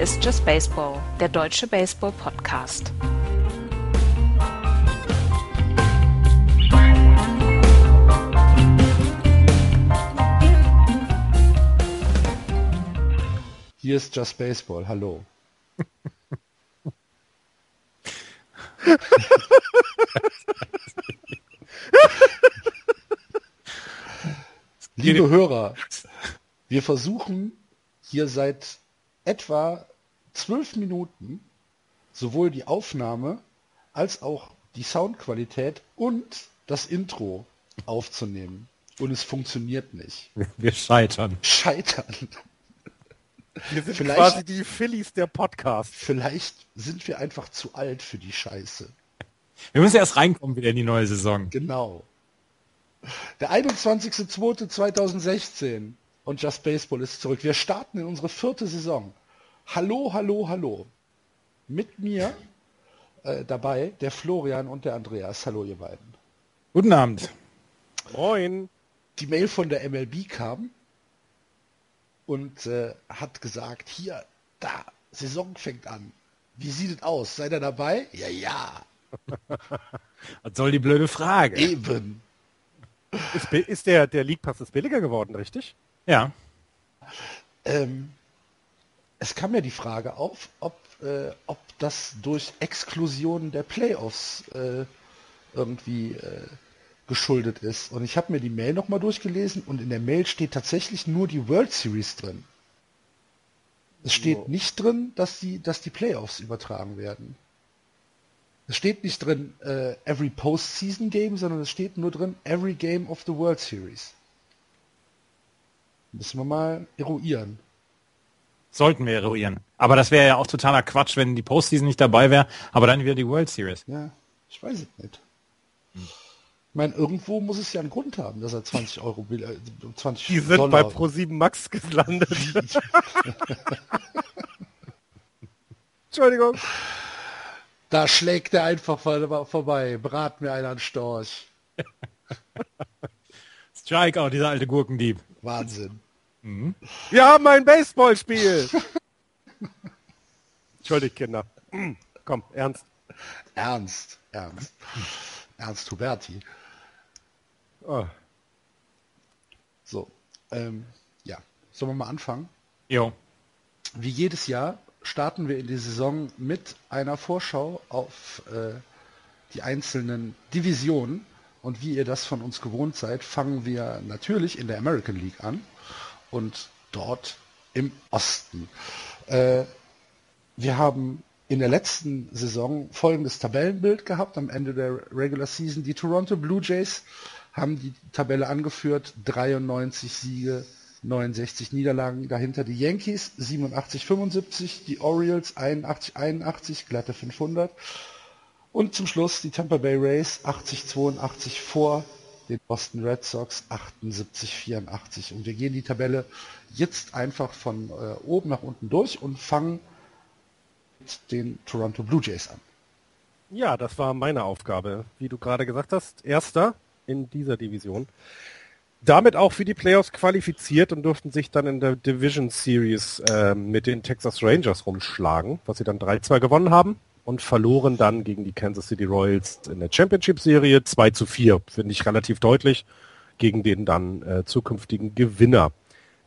Hier ist Just Baseball, der deutsche Baseball-Podcast. Hier ist Just Baseball, hallo. Liebe Hörer, wir versuchen hier seit etwa zwölf Minuten sowohl die Aufnahme als auch die Soundqualität und das Intro aufzunehmen. Und es funktioniert nicht. Wir scheitern. Scheitern. Wir sind Vielleicht- quasi die Phillies der Podcast. Vielleicht sind wir einfach zu alt für die Scheiße. Wir müssen erst reinkommen wieder in die neue Saison. Genau. Der 21.02.2016 und Just Baseball ist zurück. Wir starten in unsere vierte Saison. Hallo, hallo, hallo. Mit mir äh, dabei der Florian und der Andreas. Hallo, ihr beiden. Guten Abend. Moin. Die Mail von der MLB kam und äh, hat gesagt, hier, da, Saison fängt an. Wie sieht es aus? Seid ihr dabei? Ja, ja, Was soll die blöde Frage? eben. Ist, ist der, der League Pass ist billiger geworden, richtig? Ja. Ähm, es kam ja die Frage auf, ob, äh, ob das durch Exklusion der Playoffs äh, irgendwie äh, geschuldet ist. Und ich habe mir die Mail nochmal durchgelesen und in der Mail steht tatsächlich nur die World Series drin. Es steht So. nicht drin, dass die, dass die Playoffs übertragen werden. Es steht nicht drin äh, every postseason game, sondern es steht nur drin every game of the World Series. Müssen wir mal eruieren. Sollten wir eruieren. Aber das wäre ja auch totaler Quatsch, wenn die Postseason nicht dabei wäre, aber dann wieder die World Series. Ja, ich weiß es nicht. Ich meine, irgendwo muss es ja einen Grund haben, dass er 20 Euro, äh, 20 Die sind Dollar. bei Pro7 Max gelandet. Entschuldigung. Da schlägt er einfach vor- vorbei. Brat mir einer einen Storch. Strikeout, dieser alte Gurkendieb. Wahnsinn. Wir haben ein Baseballspiel. Entschuldigt, Kinder. Komm, ernst. Ernst, ernst. Ernst Huberti. Oh. So, ähm, ja. Sollen wir mal anfangen? Jo. Wie jedes Jahr starten wir in die Saison mit einer Vorschau auf äh, die einzelnen Divisionen. Und wie ihr das von uns gewohnt seid, fangen wir natürlich in der American League an und dort im Osten. Äh, wir haben in der letzten Saison folgendes Tabellenbild gehabt am Ende der Regular Season. Die Toronto Blue Jays haben die Tabelle angeführt, 93 Siege, 69 Niederlagen. Dahinter die Yankees 87, 75, die Orioles 81, 81, glatte 500. Und zum Schluss die Tampa Bay Rays 80, 82 vor den Boston Red Sox 78, 84. Und wir gehen die Tabelle jetzt einfach von äh, oben nach unten durch und fangen mit den Toronto Blue Jays an. Ja, das war meine Aufgabe. Wie du gerade gesagt hast, erster in dieser Division. Damit auch für die Playoffs qualifiziert und durften sich dann in der Division Series ähm, mit den Texas Rangers rumschlagen, was sie dann 3-2 gewonnen haben und verloren dann gegen die Kansas City Royals in der Championship Serie 2 zu 4, finde ich relativ deutlich, gegen den dann äh, zukünftigen Gewinner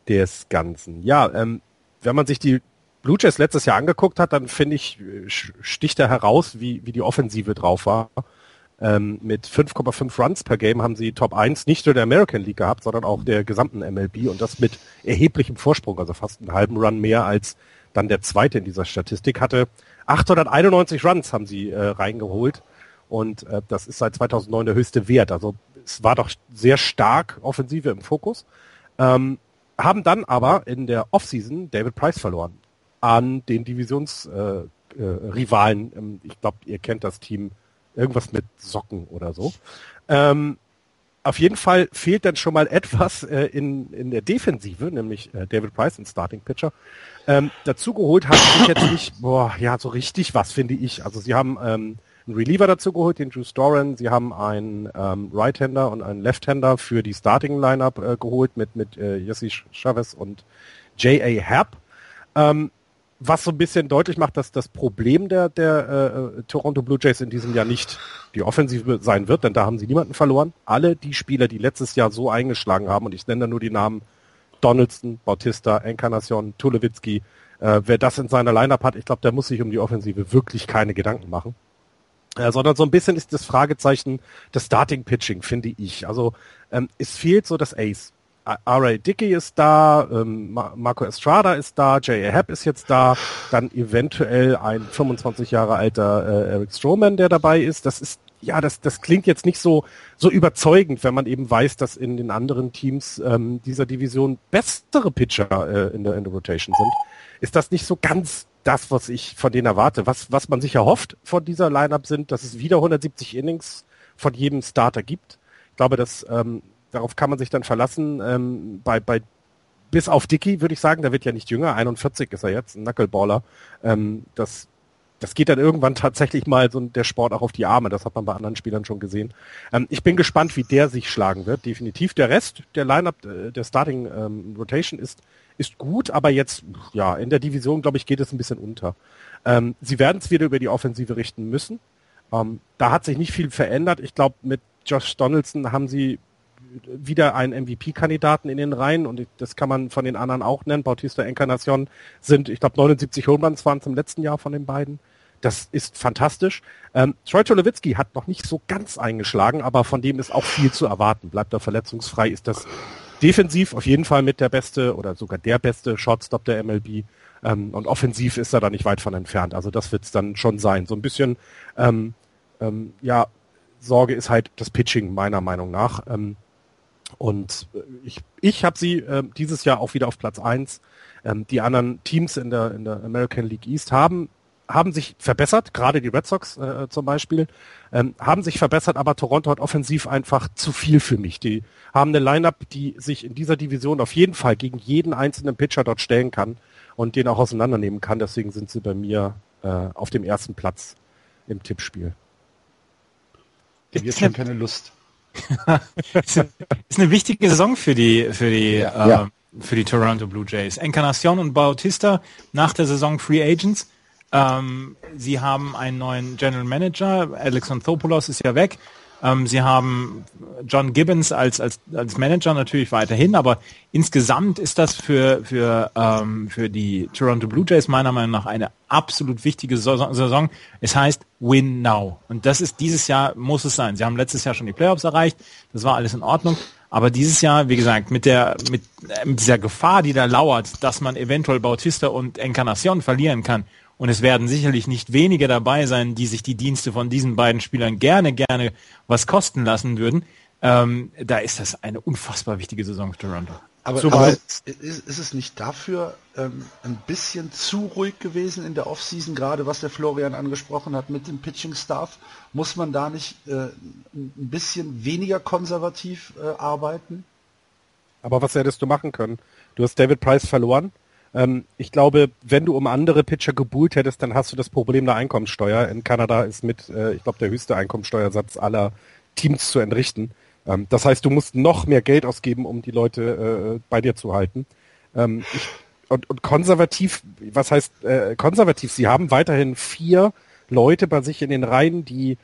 des Ganzen. Ja, ähm, wenn man sich die Blue Jays letztes Jahr angeguckt hat, dann finde ich, äh, sticht da heraus, wie, wie die Offensive drauf war. Ähm, mit 5,5 Runs per Game haben sie Top 1 nicht nur der American League gehabt, sondern auch der gesamten MLB und das mit erheblichem Vorsprung, also fast einen halben Run mehr als dann der zweite in dieser Statistik hatte. 891 Runs haben sie äh, reingeholt und äh, das ist seit 2009 der höchste Wert. Also es war doch sehr stark Offensive im Fokus. Ähm, haben dann aber in der Offseason David Price verloren an den Divisionsrivalen. Äh, äh, Rivalen. Ähm, ich glaube, ihr kennt das Team. Irgendwas mit Socken oder so. Ähm, auf jeden Fall fehlt dann schon mal etwas äh, in, in der Defensive, nämlich äh, David Price, ein Starting Pitcher. Ähm, dazu geholt haben sie jetzt nicht, boah, ja, so richtig was, finde ich. Also sie haben ähm, einen Reliever dazu geholt, den Drew Storen. Sie haben einen ähm, Right-Hander und einen Left-Hander für die Starting-Lineup äh, geholt mit, mit äh, Jesse Chavez und J.A. Herb. Ähm, was so ein bisschen deutlich macht, dass das Problem der, der äh, Toronto Blue Jays in diesem Jahr nicht die Offensive sein wird, denn da haben sie niemanden verloren. Alle die Spieler, die letztes Jahr so eingeschlagen haben, und ich nenne da nur die Namen Donaldson, Bautista, Encarnacion, Tulowitzki, äh, wer das in seiner Lineup hat, ich glaube, der muss sich um die Offensive wirklich keine Gedanken machen. Äh, sondern so ein bisschen ist das Fragezeichen des Starting Pitching, finde ich. Also ähm, es fehlt so das Ace. R.A. Dickey ist da, ähm, Marco Estrada ist da, J.A. Happ ist jetzt da, dann eventuell ein 25 Jahre alter äh, Eric Stroman, der dabei ist. Das ist ja, das, das klingt jetzt nicht so, so überzeugend, wenn man eben weiß, dass in den anderen Teams ähm, dieser Division bessere Pitcher äh, in, der, in der Rotation sind. Ist das nicht so ganz das, was ich von denen erwarte? Was, was man sich erhofft von dieser Lineup sind, dass es wieder 170 Innings von jedem Starter gibt. Ich glaube, dass ähm, darauf kann man sich dann verlassen. Ähm, bei, bei bis auf Dicky würde ich sagen, der wird ja nicht jünger, 41 ist er jetzt, ein Knuckleballer. Ähm, das, das geht dann irgendwann tatsächlich mal so der Sport auch auf die Arme. Das hat man bei anderen Spielern schon gesehen. Ähm, ich bin gespannt, wie der sich schlagen wird. Definitiv. Der Rest der Lineup, äh, der Starting ähm, Rotation ist ist gut, aber jetzt ja in der Division glaube ich geht es ein bisschen unter. Ähm, sie werden es wieder über die Offensive richten müssen. Ähm, da hat sich nicht viel verändert. Ich glaube, mit Josh Donaldson haben sie wieder einen MVP-Kandidaten in den Reihen und das kann man von den anderen auch nennen. Bautista Encarnacion sind, ich glaube, 79 Homeruns waren es im letzten Jahr von den beiden. Das ist fantastisch. Ähm, Troy Tulowitzki hat noch nicht so ganz eingeschlagen, aber von dem ist auch viel zu erwarten. Bleibt er verletzungsfrei, ist das defensiv auf jeden Fall mit der beste oder sogar der beste Shortstop der MLB. Ähm, und offensiv ist er da nicht weit von entfernt. Also das wird es dann schon sein. So ein bisschen, ähm, ähm, ja, Sorge ist halt das Pitching meiner Meinung nach. Ähm, und äh, ich, ich habe sie äh, dieses Jahr auch wieder auf Platz eins. Ähm, die anderen Teams in der, in der American League East haben haben sich verbessert, gerade die Red Sox äh, zum Beispiel, ähm, haben sich verbessert, aber Toronto hat offensiv einfach zu viel für mich. Die haben eine Lineup, die sich in dieser Division auf jeden Fall gegen jeden einzelnen Pitcher dort stellen kann und den auch auseinandernehmen kann. Deswegen sind sie bei mir äh, auf dem ersten Platz im Tippspiel. Ich habe jetzt schon keine Lust. Ist, eine, wichtige Saison für die für die ja. Äh, ja. für die Toronto Blue Jays. Encarnacion und Bautista nach der Saison Free Agents. Ähm, sie haben einen neuen General Manager. Alex Anthopoulos ist ja weg. Ähm, sie haben John Gibbons als, als, als Manager natürlich weiterhin, aber insgesamt ist das für, für, ähm, für die Toronto Blue Jays meiner Meinung nach eine absolut wichtige Saison. Es heißt Win Now. Und das ist dieses Jahr, muss es sein. Sie haben letztes Jahr schon die Playoffs erreicht. Das war alles in Ordnung. Aber dieses Jahr, wie gesagt, mit der, mit, äh, mit dieser Gefahr, die da lauert, dass man eventuell Bautista und Encarnacion verlieren kann und es werden sicherlich nicht wenige dabei sein, die sich die Dienste von diesen beiden Spielern gerne, gerne was kosten lassen würden. Ähm, da ist das eine unfassbar wichtige Saison für Toronto. Aber, aber ist, ist, es nicht dafür ähm, ein bisschen zu ruhig gewesen in der Offseason, gerade was der Florian angesprochen hat mit dem Pitching-Staff? Muss man da nicht äh, ein bisschen weniger konservativ äh, arbeiten? Aber was hättest du machen können? Du hast David Price verloren, ähm, ich glaube, wenn du um andere Pitcher gebuhlt hättest, dann hast du das Problem der Einkommenssteuer. In Kanada ist mit, äh, ich glaube, der höchste Einkommenssteuersatz aller Teams zu entrichten. Ähm, das heißt, du musst noch mehr Geld ausgeben, um die Leute äh, bei dir zu halten. Ähm, ich, und, und konservativ, was heißt äh, konservativ? Sie haben weiterhin vier Leute bei sich in den Reihen, die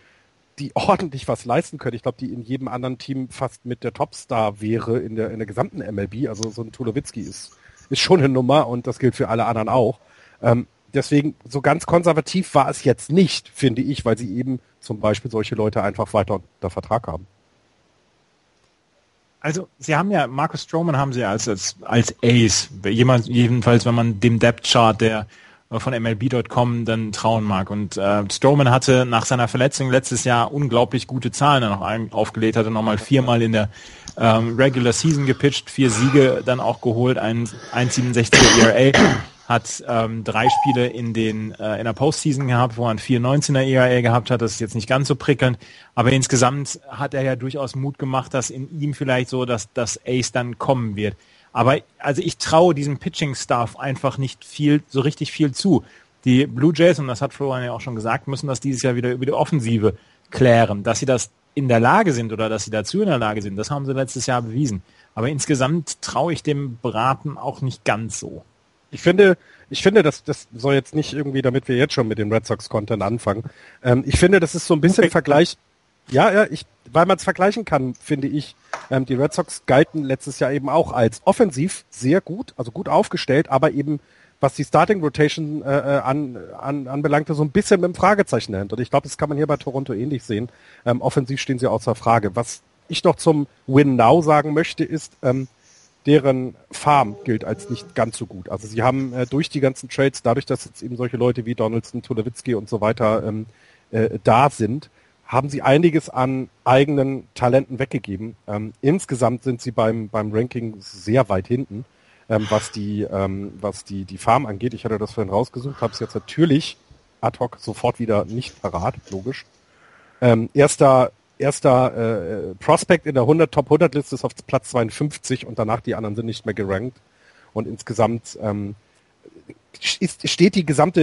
die ordentlich was leisten können. Ich glaube, die in jedem anderen Team fast mit der Topstar wäre in der in der gesamten MLB. Also so ein Tulowitzki ist ist schon eine Nummer und das gilt für alle anderen auch. Ähm, deswegen, so ganz konservativ war es jetzt nicht, finde ich, weil sie eben zum Beispiel solche Leute einfach weiter unter Vertrag haben. Also, sie haben ja, Marcus Stroman haben sie als, als, als Ace, jemand, jedenfalls, wenn man dem Depth Chart der von MLB.com dann trauen mag. Und äh, Strowman hatte nach seiner Verletzung letztes Jahr unglaublich gute Zahlen dann noch aufgelegt, hatte nochmal viermal in der ähm, Regular Season gepitcht, vier Siege dann auch geholt, ein 1,67er ERA, hat ähm, drei Spiele in den äh, in der Postseason gehabt, wo er ein 4,19er ERA gehabt hat. Das ist jetzt nicht ganz so prickelnd, aber insgesamt hat er ja durchaus Mut gemacht, dass in ihm vielleicht so, dass das Ace dann kommen wird. Aber also ich traue diesem Pitching-Staff einfach nicht viel, so richtig viel zu. Die Blue Jays, und das hat Florian ja auch schon gesagt, müssen das dieses Jahr wieder über die Offensive klären. Dass sie das in der Lage sind oder dass sie dazu in der Lage sind, das haben sie letztes Jahr bewiesen. Aber insgesamt traue ich dem Beraten auch nicht ganz so. Ich finde, ich finde, das, das soll jetzt nicht irgendwie, damit wir jetzt schon mit dem Red Sox Content anfangen. Ähm, ich finde, das ist so ein bisschen okay. Vergleich. Ja, ja, ich, weil man es vergleichen kann, finde ich. Ähm, die Red Sox galten letztes Jahr eben auch als offensiv sehr gut, also gut aufgestellt, aber eben was die Starting Rotation äh, äh an, an, anbelangte, so ein bisschen mit dem Fragezeichen dahinter. Und ich glaube, das kann man hier bei Toronto ähnlich sehen. Ähm, offensiv stehen sie außer Frage. Was ich noch zum Win Now sagen möchte, ist, ähm, deren Farm gilt als nicht ganz so gut. Also sie haben äh, durch die ganzen Trades, dadurch, dass jetzt eben solche Leute wie Donaldson, Tulowitzki und so weiter ähm, äh, da sind, haben sie einiges an eigenen Talenten weggegeben. Ähm, insgesamt sind sie beim, beim Ranking sehr weit hinten ähm, was die, ähm, was die, die Farm angeht. Ich hatte das vorhin rausgesucht, habe es jetzt natürlich ad hoc sofort wieder nicht parat, logisch. Ähm, erster erster äh, Prospect in der 100 Top 100 Liste ist auf Platz 52 und danach die anderen sind nicht mehr gerankt und insgesamt ähm, ist, steht die gesamte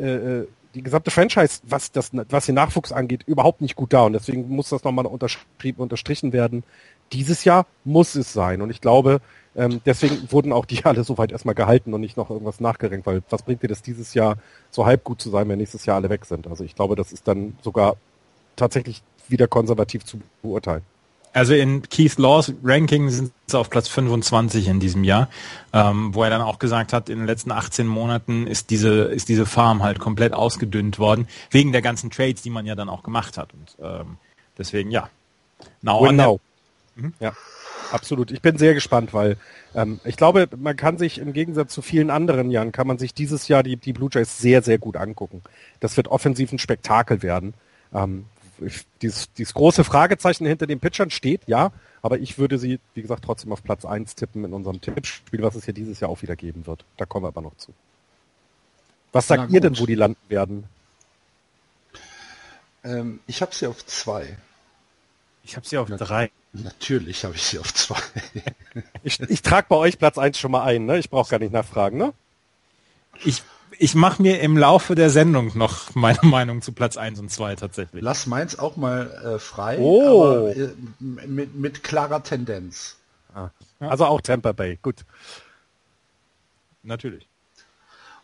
äh, äh, die gesamte Franchise, was das was den Nachwuchs angeht, überhaupt nicht gut da und deswegen muss das nochmal unterstrichen werden. Dieses Jahr muss es sein und ich glaube, ähm, deswegen wurden auch die alle soweit erstmal gehalten und nicht noch irgendwas nachgerenkt, weil was bringt dir das dieses Jahr so halb gut zu sein, wenn nächstes Jahr alle weg sind? Also ich glaube, das ist dann sogar tatsächlich wieder konservativ zu beurteilen. Also in Keith Laws Ranking sind sie auf Platz 25 in diesem Jahr, ähm, wo er dann auch gesagt hat, in den letzten 18 Monaten ist diese, ist diese Farm halt komplett ausgedünnt worden, wegen der ganzen Trades, die man ja dann auch gemacht hat. Und ähm, deswegen ja. Now genau. Mhm. Ja. Absolut. Ich bin sehr gespannt, weil ähm, ich glaube, man kann sich im Gegensatz zu vielen anderen Jahren, kann man sich dieses Jahr die, die Blue Jays sehr, sehr gut angucken. Das wird offensiv ein Spektakel werden. Ähm, dieses, dieses große Fragezeichen hinter den Pitchern steht, ja, aber ich würde sie, wie gesagt, trotzdem auf Platz 1 tippen in unserem Tippspiel, was es ja dieses Jahr auch wieder geben wird. Da kommen wir aber noch zu. Was sagt ihr denn, wo die landen werden? Ähm, ich habe sie auf zwei. Ich habe sie auf drei. Natürlich habe ich sie auf zwei. ich ich trage bei euch Platz 1 schon mal ein, ne? Ich brauche gar nicht nachfragen, ne? Ich, ich mache mir im Laufe der Sendung noch meine Meinung zu Platz 1 und 2 tatsächlich. Lass meins auch mal äh, frei, oh. aber äh, mit, mit klarer Tendenz. Ah. Also auch Tampa Bay, gut. Natürlich.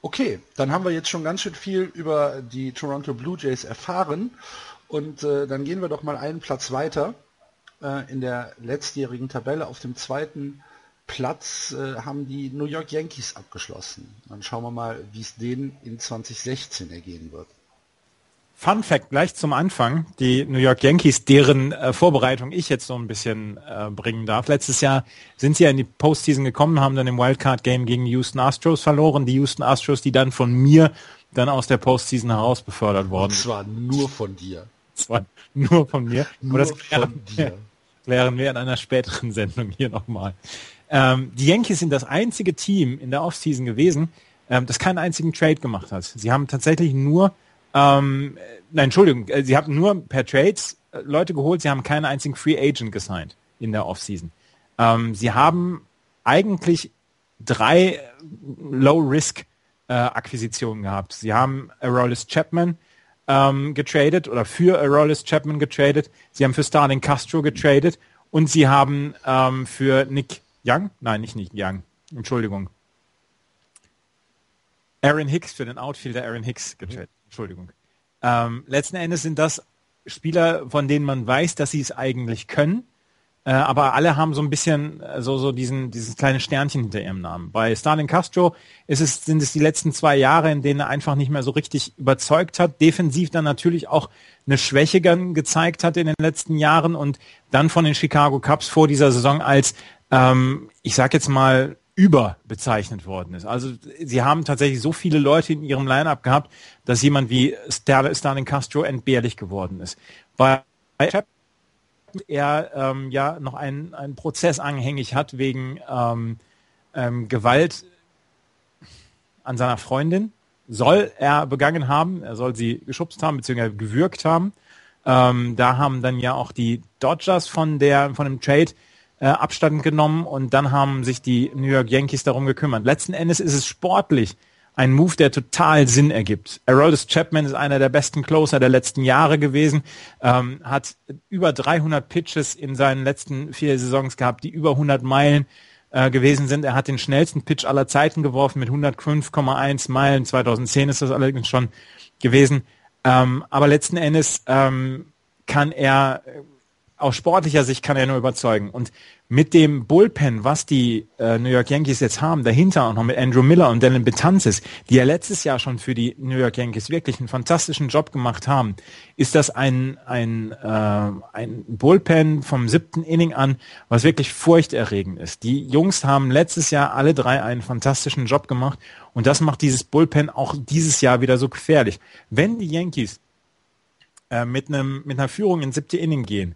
Okay, dann haben wir jetzt schon ganz schön viel über die Toronto Blue Jays erfahren und äh, dann gehen wir doch mal einen Platz weiter äh, in der letztjährigen Tabelle auf dem zweiten Platz äh, haben die New York Yankees abgeschlossen. Dann schauen wir mal, wie es denen in 2016 ergehen wird. Fun Fact gleich zum Anfang. Die New York Yankees, deren äh, Vorbereitung ich jetzt so ein bisschen äh, bringen darf. Letztes Jahr sind sie ja in die Postseason gekommen, haben dann im Wildcard Game gegen Houston Astros verloren. Die Houston Astros, die dann von mir dann aus der Postseason heraus befördert worden. Und zwar nur von dir. Zwar nur von mir. Nur von dir klären wir in einer späteren Sendung hier nochmal. Ähm, die Yankees sind das einzige Team in der Offseason gewesen, ähm, das keinen einzigen Trade gemacht hat. Sie haben tatsächlich nur, ähm, nein, Entschuldigung, äh, sie haben nur per Trades äh, Leute geholt, sie haben keinen einzigen Free Agent gesigned in der Offseason. Ähm, sie haben eigentlich drei Low-Risk-Akquisitionen äh, gehabt. Sie haben Aroldis Chapman, ähm, getradet oder für Aroldis Chapman getradet. Sie haben für Starling Castro getradet und sie haben ähm, für Nick Young, nein, nicht Nick Young, Entschuldigung. Aaron Hicks für den Outfielder Aaron Hicks getradet. Entschuldigung. Ähm, letzten Endes sind das Spieler, von denen man weiß, dass sie es eigentlich können äh, aber alle haben so ein bisschen äh, so, so diesen, dieses kleine Sternchen hinter ihrem Namen. Bei Stalin Castro ist es, sind es die letzten zwei Jahre, in denen er einfach nicht mehr so richtig überzeugt hat. Defensiv dann natürlich auch eine Schwäche gezeigt hat in den letzten Jahren und dann von den Chicago Cubs vor dieser Saison als, ähm, ich sag jetzt mal, über bezeichnet worden ist. Also sie haben tatsächlich so viele Leute in ihrem Lineup gehabt, dass jemand wie Stalin Castro entbehrlich geworden ist. Bei er ähm, ja noch einen, einen Prozess anhängig hat wegen ähm, ähm, Gewalt an seiner Freundin. Soll er begangen haben, er soll sie geschubst haben bzw. gewürgt haben. Ähm, da haben dann ja auch die Dodgers von der von dem Trade äh, Abstand genommen und dann haben sich die New York Yankees darum gekümmert. Letzten Endes ist es sportlich ein Move, der total Sinn ergibt. Aroldis Chapman ist einer der besten Closer der letzten Jahre gewesen, ähm, hat über 300 Pitches in seinen letzten vier Saisons gehabt, die über 100 Meilen äh, gewesen sind. Er hat den schnellsten Pitch aller Zeiten geworfen mit 105,1 Meilen. 2010 ist das allerdings schon gewesen. Ähm, aber letzten Endes ähm, kann er aus sportlicher Sicht kann er nur überzeugen. Und mit dem Bullpen, was die äh, New York Yankees jetzt haben, dahinter auch noch mit Andrew Miller und Dylan Betances, die ja letztes Jahr schon für die New York Yankees wirklich einen fantastischen Job gemacht haben, ist das ein, ein, äh, ein Bullpen vom siebten Inning an, was wirklich furchterregend ist. Die Jungs haben letztes Jahr alle drei einen fantastischen Job gemacht und das macht dieses Bullpen auch dieses Jahr wieder so gefährlich. Wenn die Yankees äh, mit, einem, mit einer Führung in siebte Inning gehen,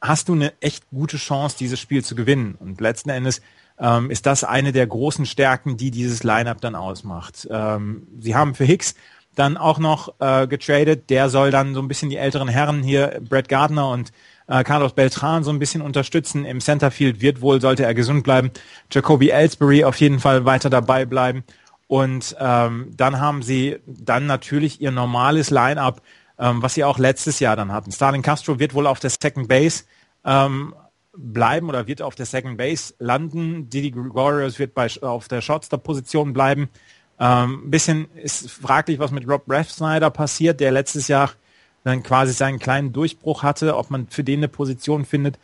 hast du eine echt gute Chance, dieses Spiel zu gewinnen. Und letzten Endes ähm, ist das eine der großen Stärken, die dieses Lineup dann ausmacht. Ähm, sie haben für Hicks dann auch noch äh, getradet. Der soll dann so ein bisschen die älteren Herren hier, Brett Gardner und äh, Carlos Beltran so ein bisschen unterstützen. Im Centerfield wird wohl, sollte er gesund bleiben, Jacoby Ellsbury auf jeden Fall weiter dabei bleiben. Und ähm, dann haben sie dann natürlich ihr normales Line-up ähm, was sie auch letztes Jahr dann hatten. Starling Castro wird wohl auf der Second Base ähm, bleiben oder wird auf der Second Base landen. Didi Gregorius wird bei, auf der Shortstop-Position bleiben. Ähm, bisschen ist fraglich, was mit Rob Snyder passiert, der letztes Jahr dann quasi seinen kleinen Durchbruch hatte, ob man für den eine Position findet.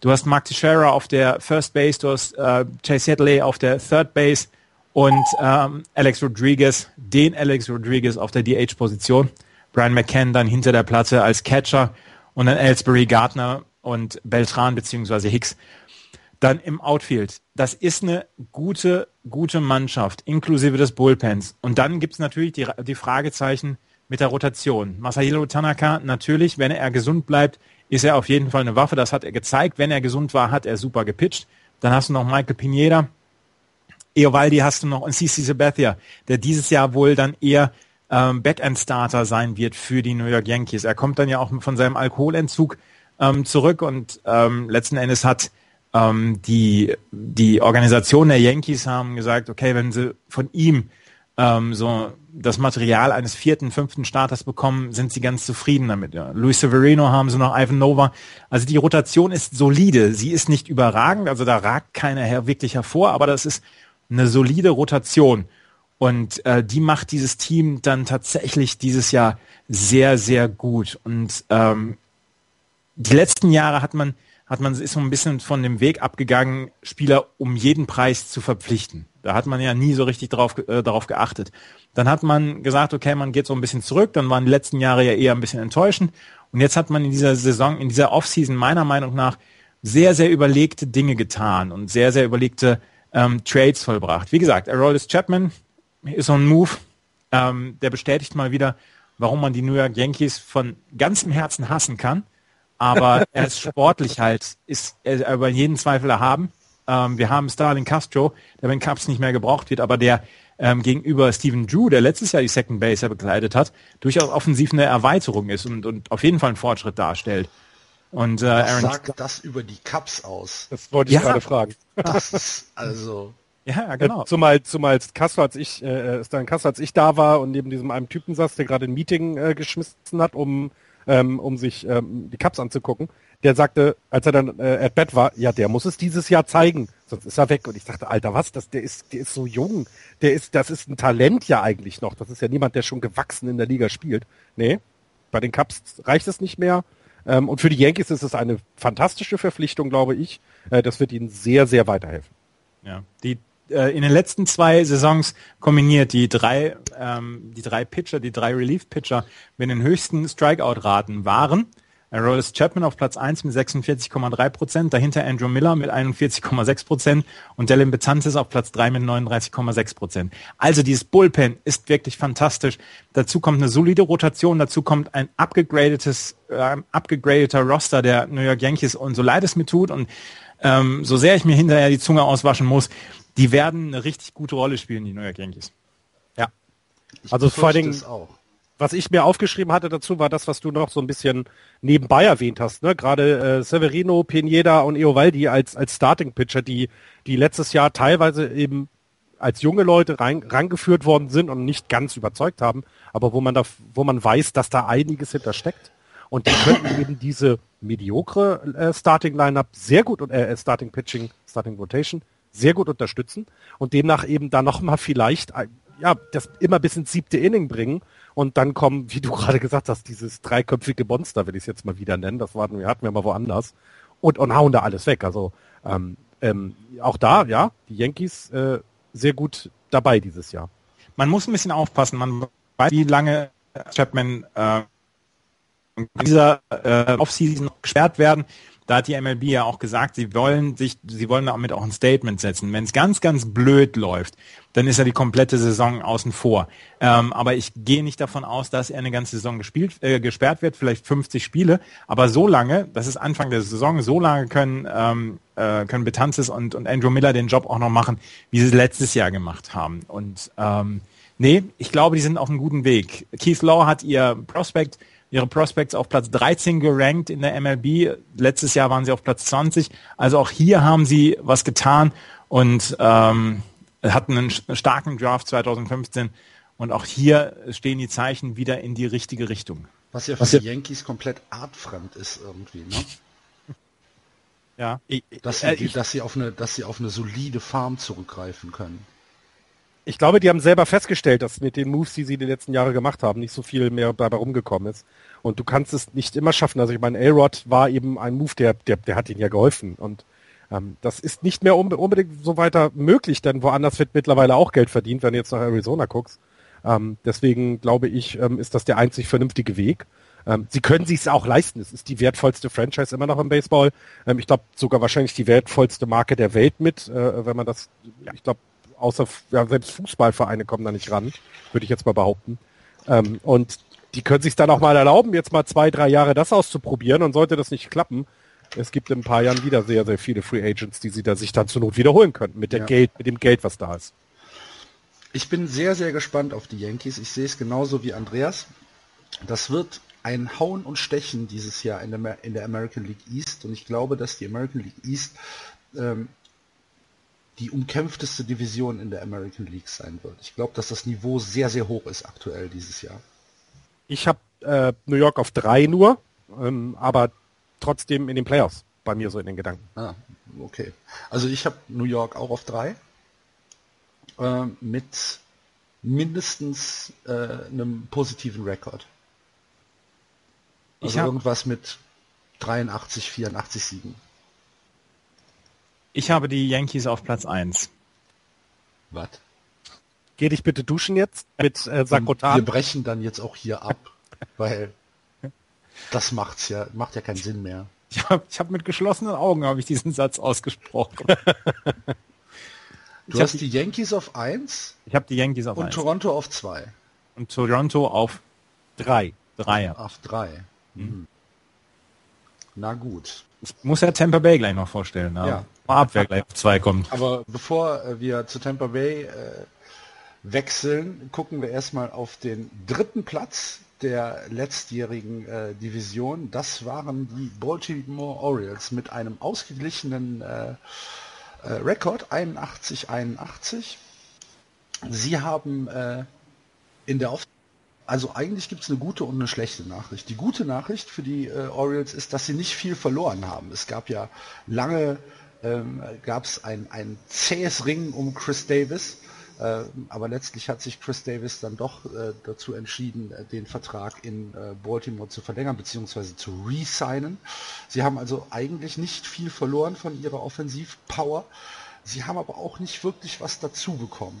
Du hast Mark Teixeira auf der First Base, du hast äh, Chase Headley auf der Third Base und ähm, Alex Rodriguez, den Alex Rodriguez auf der DH-Position. Brian McCann dann hinter der Platte als Catcher und dann Ellsbury, Gardner und Beltran beziehungsweise Hicks dann im Outfield. Das ist eine gute, gute Mannschaft, inklusive des Bullpens. Und dann gibt es natürlich die, die Fragezeichen mit der Rotation. Masahiro Tanaka, natürlich, wenn er gesund bleibt, ist er auf jeden Fall eine Waffe. Das hat er gezeigt. Wenn er gesund war, hat er super gepitcht. Dann hast du noch Michael Pineda. Eovaldi hast du noch und CC Sabathia, der dieses Jahr wohl dann eher ähm, Backend-Starter sein wird für die New York Yankees. Er kommt dann ja auch von seinem Alkoholentzug ähm, zurück und ähm, letzten Endes hat ähm, die, die Organisation der Yankees haben gesagt, okay, wenn sie von ihm ähm, so das Material eines vierten, fünften Starters bekommen, sind sie ganz zufrieden damit. Ja. Luis Severino haben sie noch, Ivan Nova. Also die Rotation ist solide. Sie ist nicht überragend, also da ragt keiner her wirklich hervor, aber das ist eine solide Rotation. Und äh, die macht dieses Team dann tatsächlich dieses Jahr sehr, sehr gut. Und ähm, die letzten Jahre hat man, hat man ist so ein bisschen von dem Weg abgegangen, Spieler um jeden Preis zu verpflichten. Da hat man ja nie so richtig darauf, äh, darauf geachtet. Dann hat man gesagt, okay, man geht so ein bisschen zurück. Dann waren die letzten Jahre ja eher ein bisschen enttäuschend. Und jetzt hat man in dieser Saison, in dieser Offseason meiner Meinung nach sehr, sehr überlegte Dinge getan und sehr, sehr überlegte ähm, Trades vollbracht. Wie gesagt, Aroldis Chapman ist so ein Move, ähm, der bestätigt mal wieder, warum man die New York Yankees von ganzem Herzen hassen kann. Aber er ist sportlich halt, ist er über jeden Zweifel erhaben. Ähm, wir haben Starling Castro, der wenn Cups nicht mehr gebraucht wird, aber der ähm, gegenüber Stephen Drew, der letztes Jahr die Second Base bekleidet hat, durchaus offensiv eine Erweiterung ist und, und auf jeden Fall einen Fortschritt darstellt. Und äh, Aaron sagt das über die Cups aus? Das wollte ich ja, gerade fragen. Das ist also ja, genau. Äh, zumal, zumal Castro, als ich, äh, Stan Castro, als ich da war und neben diesem einem Typen saß, der gerade ein Meeting äh, geschmissen hat, um, ähm, um sich ähm, die Cups anzugucken, der sagte, als er dann äh, at Bett war, ja, der muss es dieses Jahr zeigen, sonst ist er weg. Und ich dachte, Alter, was? Das, der ist, der ist so jung. Der ist, das ist ein Talent ja eigentlich noch. Das ist ja niemand, der schon gewachsen in der Liga spielt. Nee, bei den Cups reicht es nicht mehr. Ähm, und für die Yankees ist es eine fantastische Verpflichtung, glaube ich. Äh, das wird ihnen sehr, sehr weiterhelfen. Ja, die äh, in den letzten zwei Saisons kombiniert die drei, ähm, die drei Pitcher, die drei Relief-Pitcher mit den höchsten Strikeout-Raten waren. Aroldis Chapman auf Platz 1 mit 46,3 Prozent, dahinter Andrew Miller mit 41,6 Prozent und Dylan Bezantis auf Platz 3 mit 39,6 Prozent. Also dieses Bullpen ist wirklich fantastisch. Dazu kommt eine solide Rotation, dazu kommt ein abgegradetes, äh, abgegradeter Roster der New York Yankees und so leid es mir tut und ähm, so sehr ich mir hinterher die Zunge auswaschen muss, die werden eine richtig gute Rolle spielen, die New York Yankees. Ja. Ich also vor allen Dingen, was ich mir aufgeschrieben hatte dazu, war das, was du noch so ein bisschen nebenbei erwähnt hast. Ne? Gerade äh, Severino, Pineda und Eovaldi als, als Starting-Pitcher, die, die letztes Jahr teilweise eben als junge Leute rein, rangeführt worden sind und nicht ganz überzeugt haben, aber wo man da, wo man weiß, dass da einiges hintersteckt. Und die könnten eben diese mediokre äh, Starting Lineup sehr gut und äh, Starting Pitching, Starting Rotation sehr gut unterstützen und demnach eben da nochmal vielleicht ja, das immer bis ins siebte Inning bringen und dann kommen, wie du gerade gesagt hast, dieses dreiköpfige Monster, will ich es jetzt mal wieder nennen, das hatten wir, hatten wir mal woanders und, und hauen da alles weg. Also ähm, ähm, auch da, ja, die Yankees äh, sehr gut dabei dieses Jahr. Man muss ein bisschen aufpassen, man weiß, wie lange Chapman äh, in dieser äh, Offseason gesperrt werden. Da hat die MLB ja auch gesagt, sie wollen sich, sie wollen damit auch ein Statement setzen. Wenn es ganz, ganz blöd läuft, dann ist er die komplette Saison außen vor. Ähm, aber ich gehe nicht davon aus, dass er eine ganze Saison gespielt, äh, gesperrt wird, vielleicht 50 Spiele. Aber so lange, das ist Anfang der Saison, so lange können, ähm, äh, können Betanzis und, und Andrew Miller den Job auch noch machen, wie sie es letztes Jahr gemacht haben. Und ähm, nee, ich glaube, die sind auf einem guten Weg. Keith Law hat ihr Prospect ihre Prospects auf Platz 13 gerankt in der MLB. Letztes Jahr waren sie auf Platz 20. Also auch hier haben sie was getan und ähm, hatten einen starken Draft 2015. Und auch hier stehen die Zeichen wieder in die richtige Richtung. Was ja für was die ja Yankees komplett artfremd ist irgendwie, ne? Ja. Dass sie, äh, ich, dass sie auf eine, dass sie auf eine solide Farm zurückgreifen können ich glaube, die haben selber festgestellt, dass mit den Moves, die sie die letzten Jahre gemacht haben, nicht so viel mehr dabei rumgekommen ist. Und du kannst es nicht immer schaffen. Also ich meine, A-Rod war eben ein Move, der, der, der hat ihnen ja geholfen. Und ähm, das ist nicht mehr unbedingt so weiter möglich, denn woanders wird mittlerweile auch Geld verdient, wenn du jetzt nach Arizona guckst. Ähm, deswegen glaube ich, ähm, ist das der einzig vernünftige Weg. Ähm, sie können sich es auch leisten. Es ist die wertvollste Franchise immer noch im Baseball. Ähm, ich glaube sogar wahrscheinlich die wertvollste Marke der Welt mit, äh, wenn man das, ich glaube, außer ja, selbst Fußballvereine kommen da nicht ran, würde ich jetzt mal behaupten. Ähm, und die können sich dann auch mal erlauben, jetzt mal zwei, drei Jahre das auszuprobieren und sollte das nicht klappen, es gibt in ein paar Jahren wieder sehr, sehr viele Free Agents, die sie da sich dann zur Not wiederholen könnten mit, der ja. Geld, mit dem Geld, was da ist. Ich bin sehr, sehr gespannt auf die Yankees. Ich sehe es genauso wie Andreas. Das wird ein Hauen und Stechen dieses Jahr in der, in der American League East und ich glaube, dass die American League East ähm, die umkämpfteste Division in der American League sein wird. Ich glaube, dass das Niveau sehr, sehr hoch ist aktuell dieses Jahr. Ich habe äh, New York auf drei nur, ähm, aber trotzdem in den Playoffs bei mir so in den Gedanken. Ah, okay. Also ich habe New York auch auf drei äh, mit mindestens äh, einem positiven Rekord. Also irgendwas mit 83, 84 Siegen. Ich habe die Yankees auf Platz 1. Was? Geh dich bitte duschen jetzt mit äh, Sakrotan. Wir brechen dann jetzt auch hier ab, weil das macht's ja, macht ja keinen Sinn mehr. Ich habe ich hab mit geschlossenen Augen habe ich diesen Satz ausgesprochen. du ich hast die Yankees auf 1? Ich habe die Yankees auf 1. Und Toronto auf 2. Und Toronto auf 3. 3. Auf 3. Mhm. Hm. Na gut. Ich muss ja Tampa Bay gleich noch vorstellen. Ja. Mal ab, wer gleich auf 2 kommt. Aber bevor äh, wir zu Tampa Bay äh, wechseln, gucken wir erstmal auf den dritten Platz der letztjährigen äh, Division. Das waren die Baltimore Orioles mit einem ausgeglichenen äh, äh, Rekord 81-81. Sie haben äh, in der Off also eigentlich gibt es eine gute und eine schlechte Nachricht. Die gute Nachricht für die äh, Orioles ist, dass sie nicht viel verloren haben. Es gab ja lange ähm, gab es ein, ein zähes Ring um Chris Davis äh, aber letztlich hat sich Chris Davis dann doch äh, dazu entschieden, äh, den Vertrag in Baltimore zu verlängern bzw. zu re-signen. Sie haben also eigentlich nicht viel verloren von ihrer Offensivpower. Sie haben aber auch nicht wirklich was dazu bekommen.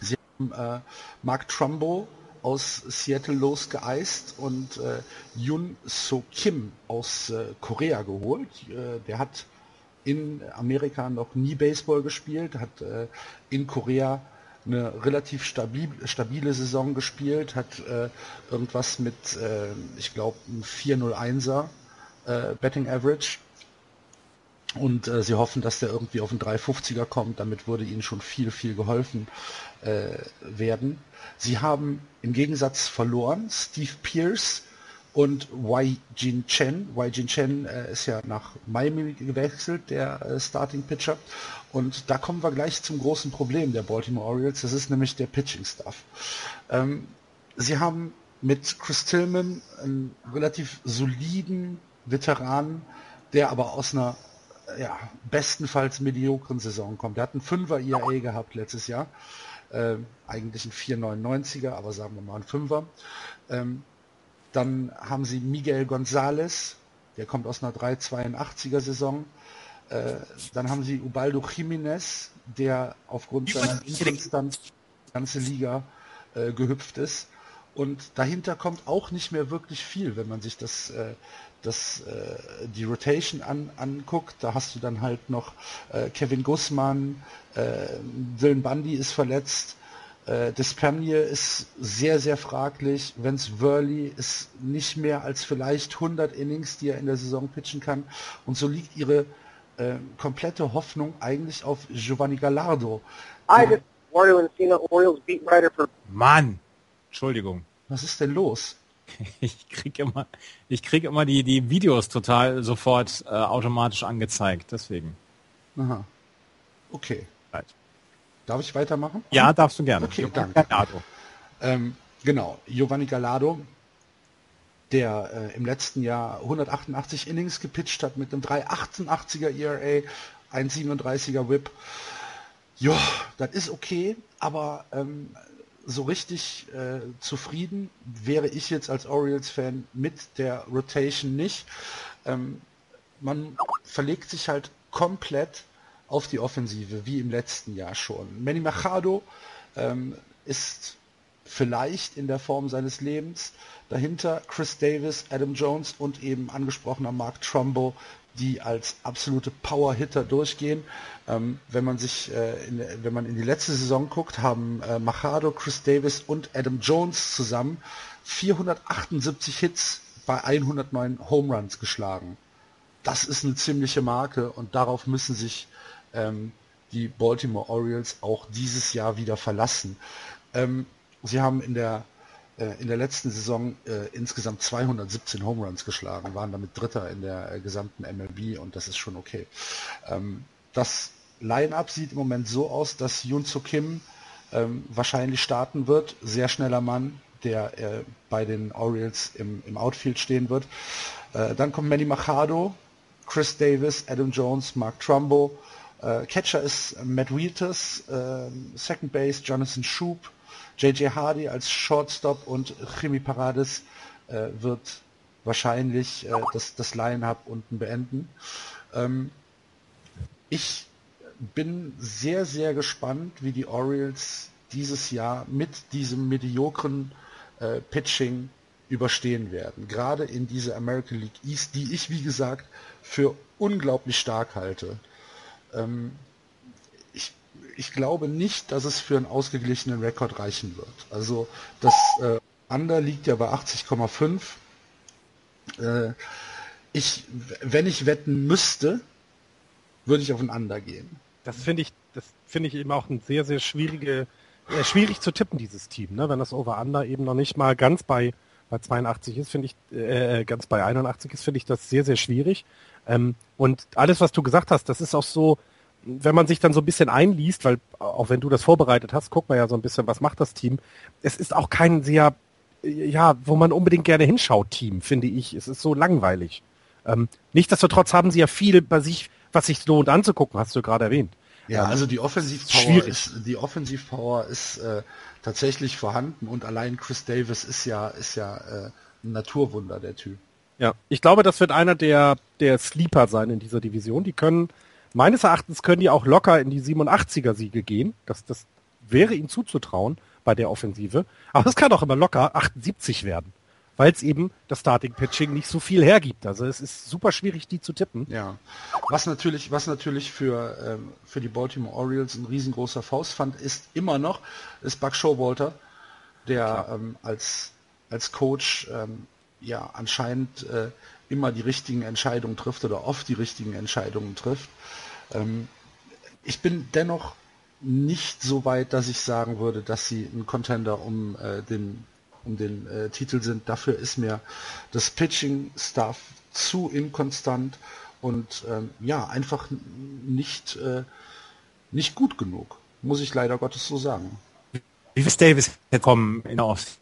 Sie haben äh, Mark Trumbo aus Seattle losgeeist und äh, Yun So Kim aus äh, Korea geholt. Äh, der hat in Amerika noch nie Baseball gespielt, hat äh, in Korea eine relativ stabil, stabile Saison gespielt, hat äh, irgendwas mit, äh, ich glaube, ein 401er äh, Betting Average. Und äh, sie hoffen, dass der irgendwie auf einen 350er kommt. Damit würde ihnen schon viel, viel geholfen äh, werden. Sie haben im Gegensatz verloren. Steve Pierce und Wai Jin Chen. Wai Jin Chen äh, ist ja nach Miami gewechselt, der äh, Starting Pitcher. Und da kommen wir gleich zum großen Problem der Baltimore Orioles. Das ist nämlich der Pitching Stuff. Ähm, sie haben mit Chris Tillman einen relativ soliden Veteran, der aber aus einer ja, bestenfalls mediokren Saison kommt. Er hat einen 5er ERA gehabt letztes Jahr. Ähm, eigentlich ein 4,99er, aber sagen wir mal ein 5er. Ähm, dann haben sie Miguel González, der kommt aus einer 3,82er Saison. Äh, dann haben sie Ubaldo Jiménez, der aufgrund seiner Inkonstanz die ganze Liga äh, gehüpft ist. Und dahinter kommt auch nicht mehr wirklich viel, wenn man sich das, äh, das äh, die Rotation an, anguckt. Da hast du dann halt noch äh, Kevin Gussmann, äh, Dylan Bundy ist verletzt, äh, Despanier ist sehr, sehr fraglich. Vince Worley ist nicht mehr als vielleicht 100 Innings, die er in der Saison pitchen kann. Und so liegt ihre äh, komplette Hoffnung eigentlich auf Giovanni Gallardo. Mann! Entschuldigung. Was ist denn los? Ich krieg immer, ich krieg immer die, die Videos total sofort äh, automatisch angezeigt, deswegen. Aha. Okay. Right. Darf ich weitermachen? Ja, darfst du gerne. Okay, danke. Gallardo. Ähm, genau, Giovanni Gallardo, der äh, im letzten Jahr 188 Innings gepitcht hat mit einem 388er ERA, 1,37er Whip. Ja, das ist okay, aber ähm, so richtig äh, zufrieden wäre ich jetzt als Orioles-Fan mit der Rotation nicht. Ähm, man verlegt sich halt komplett auf die Offensive, wie im letzten Jahr schon. Manny Machado ähm, ist vielleicht in der Form seines Lebens. Dahinter Chris Davis, Adam Jones und eben angesprochener Mark Trumbo, die als absolute Power-Hitter durchgehen. Ähm, wenn man sich, äh, in, wenn man in die letzte Saison guckt, haben äh, Machado, Chris Davis und Adam Jones zusammen 478 Hits bei 109 Home Runs geschlagen. Das ist eine ziemliche Marke und darauf müssen sich ähm, die Baltimore Orioles auch dieses Jahr wieder verlassen. Ähm, sie haben in der äh, in der letzten Saison äh, insgesamt 217 Home Runs geschlagen, waren damit Dritter in der äh, gesamten MLB und das ist schon okay. Ähm, das Line-Up sieht im Moment so aus, dass Yun Soo Kim ähm, wahrscheinlich starten wird. Sehr schneller Mann, der äh, bei den Orioles im, im Outfield stehen wird. Äh, dann kommt Manny Machado, Chris Davis, Adam Jones, Mark Trumbo. Äh, Catcher ist Matt Wheaters, ähm, Second Base Jonathan Schub, JJ Hardy als Shortstop und Jimmy Parades äh, wird wahrscheinlich äh, das, das Line-Up unten beenden. Ähm, ich bin sehr, sehr gespannt, wie die Orioles dieses Jahr mit diesem mediokren äh, Pitching überstehen werden. Gerade in dieser American League East, die ich, wie gesagt, für unglaublich stark halte. Ähm, ich, ich glaube nicht, dass es für einen ausgeglichenen Rekord reichen wird. Also das äh, Under liegt ja bei 80,5. Äh, ich, wenn ich wetten müsste, würde ich auf ein Under gehen. Das finde ich, das finde ich eben auch ein sehr, sehr schwierige, äh, schwierig zu tippen, dieses Team, ne? Wenn das Over-Under eben noch nicht mal ganz bei, bei 82 ist, finde ich, äh, ganz bei 81 ist, finde ich das sehr, sehr schwierig. Ähm, und alles, was du gesagt hast, das ist auch so, wenn man sich dann so ein bisschen einliest, weil auch wenn du das vorbereitet hast, guck mal ja so ein bisschen, was macht das Team. Es ist auch kein sehr, ja, wo man unbedingt gerne hinschaut, Team, finde ich. Es ist so langweilig. Ähm, nichtsdestotrotz haben sie ja viel bei sich, was sich lohnt anzugucken, hast du gerade erwähnt. Ja, ähm, also die Offensivpower ist, die Offensivpower ist äh, tatsächlich vorhanden und allein Chris Davis ist ja, ist ja äh, ein Naturwunder, der Typ. Ja, ich glaube, das wird einer der, der Sleeper sein in dieser Division. Die können, meines Erachtens können die auch locker in die 87er Siege gehen. Das, das wäre ihnen zuzutrauen bei der Offensive. Aber es kann auch immer locker 78 werden. Weil es eben das Starting Pitching nicht so viel hergibt. Also es ist super schwierig, die zu tippen. Ja. Was natürlich, was natürlich für, ähm, für die Baltimore Orioles ein riesengroßer Faustpfand ist immer noch, ist Buck Showalter, der ähm, als, als Coach ähm, ja anscheinend äh, immer die richtigen Entscheidungen trifft oder oft die richtigen Entscheidungen trifft. Ähm, ich bin dennoch nicht so weit, dass ich sagen würde, dass sie ein Contender um äh, den um den äh, Titel sind. Dafür ist mir das Pitching-Staff zu inkonstant und ähm, ja einfach nicht äh, nicht gut genug, muss ich leider Gottes so sagen. Wie ist Davis kommen in der Off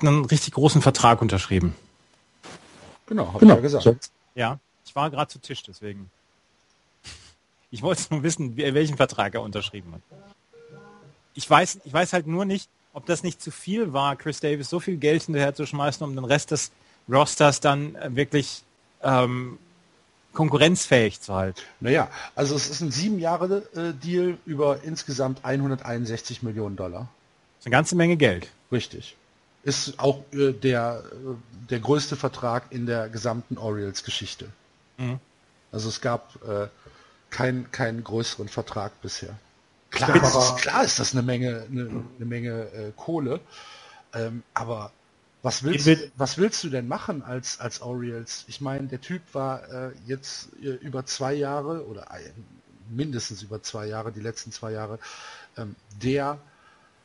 einen richtig großen Vertrag unterschrieben. Genau, habe genau. ich ja gesagt. Ja, ich war gerade zu Tisch, deswegen. Ich wollte nur wissen, welchen Vertrag er unterschrieben hat. Ich weiß, ich weiß halt nur nicht, ob das nicht zu viel war, Chris Davis so viel Geld hinterher zu schmeißen, um den Rest des Rosters dann äh, wirklich ähm, konkurrenzfähig zu halten. Naja, also es ist ein sieben Jahre äh, Deal über insgesamt 161 Millionen Dollar. Das ist eine ganze Menge Geld. Richtig. Ist auch äh, der, äh, der größte Vertrag in der gesamten Orioles-Geschichte. Mhm. Also es gab äh, keinen keinen größeren Vertrag bisher. Klar, ist, klar ist das eine Menge, eine, eine Menge äh, Kohle, ähm, aber was willst, was willst du denn machen als, als Orioles? Ich meine, der Typ war äh, jetzt äh, über zwei Jahre oder äh, mindestens über zwei Jahre, die letzten zwei Jahre, ähm, der,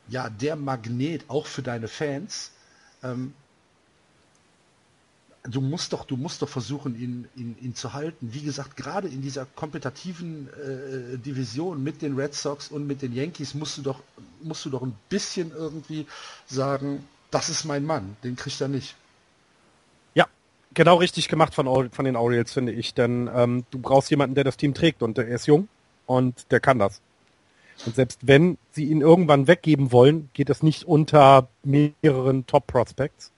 ja, der Magnet auch für deine Fans. Ähm, du musst doch, du musst doch versuchen, ihn, ihn, ihn zu halten. Wie gesagt, gerade in dieser kompetitiven äh, Division mit den Red Sox und mit den Yankees musst du doch, musst du doch ein bisschen irgendwie sagen, das ist mein Mann, den kriegt er nicht. Ja, genau richtig gemacht von, von den Orioles, finde ich. Denn ähm, du brauchst jemanden, der das Team trägt und der ist jung und der kann das. Und selbst wenn sie ihn irgendwann weggeben wollen, geht das nicht unter mehreren Top-Prospects.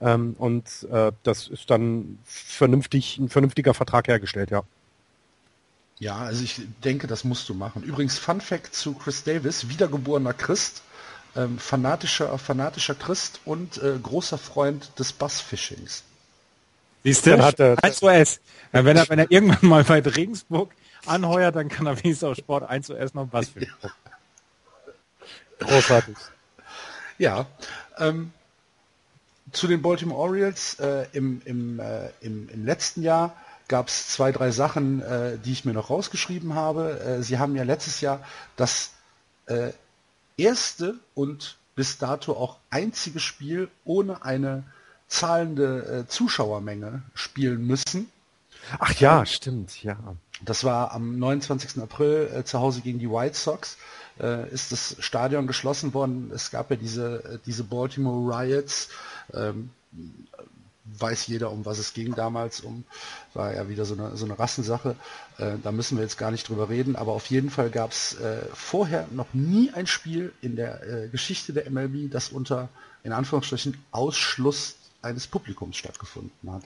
Ähm, und äh, das ist dann vernünftig, ein vernünftiger Vertrag hergestellt, ja. Ja, also ich denke, das musst du machen. Übrigens, Fun Fact zu Chris Davis, wiedergeborener Christ, ähm, fanatischer, fanatischer Christ und äh, großer Freund des Bassfishings. Siehst du, hat er, 1 US. Ja, wenn, er, wenn er irgendwann mal bei Regensburg anheuert, dann kann er wenigstens auf Sport 1 US noch Bassfishing ja. Großartig. Ja, ähm, zu den Baltimore Orioles äh, im, im, äh, im, im, letzten Jahr gab es zwei, drei Sachen, äh, die ich mir noch rausgeschrieben habe. Äh, sie haben ja letztes Jahr das äh, erste und bis dato auch einzige Spiel ohne eine zahlende äh, Zuschauermenge spielen müssen. Ach ja, stimmt, ja. Das war am 29. April zu Hause gegen die White Sox ist das Stadion geschlossen worden. Es gab ja diese, diese Baltimore Riots, ähm, weiß jeder, um was es ging damals, um war ja wieder so eine, so eine Rassensache. Äh, da müssen wir jetzt gar nicht drüber reden, aber auf jeden Fall gab es äh, vorher noch nie ein Spiel in der äh, Geschichte der MLB, das unter in Anführungsstrichen Ausschluss eines Publikums stattgefunden hat.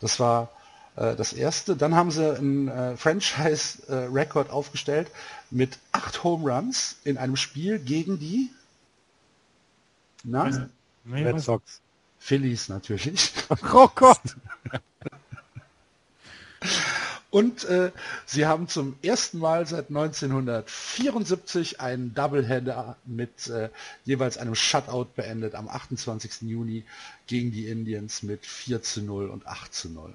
Das war äh, das erste. Dann haben sie einen äh, Franchise-Rekord aufgestellt mit acht Home Runs in einem Spiel gegen die na? Red Sox. Phillies natürlich. Oh Gott! Und äh, sie haben zum ersten Mal seit 1974 einen Doubleheader mit äh, jeweils einem Shutout beendet am 28. Juni gegen die Indians mit 4 zu 0 und 8 zu 0.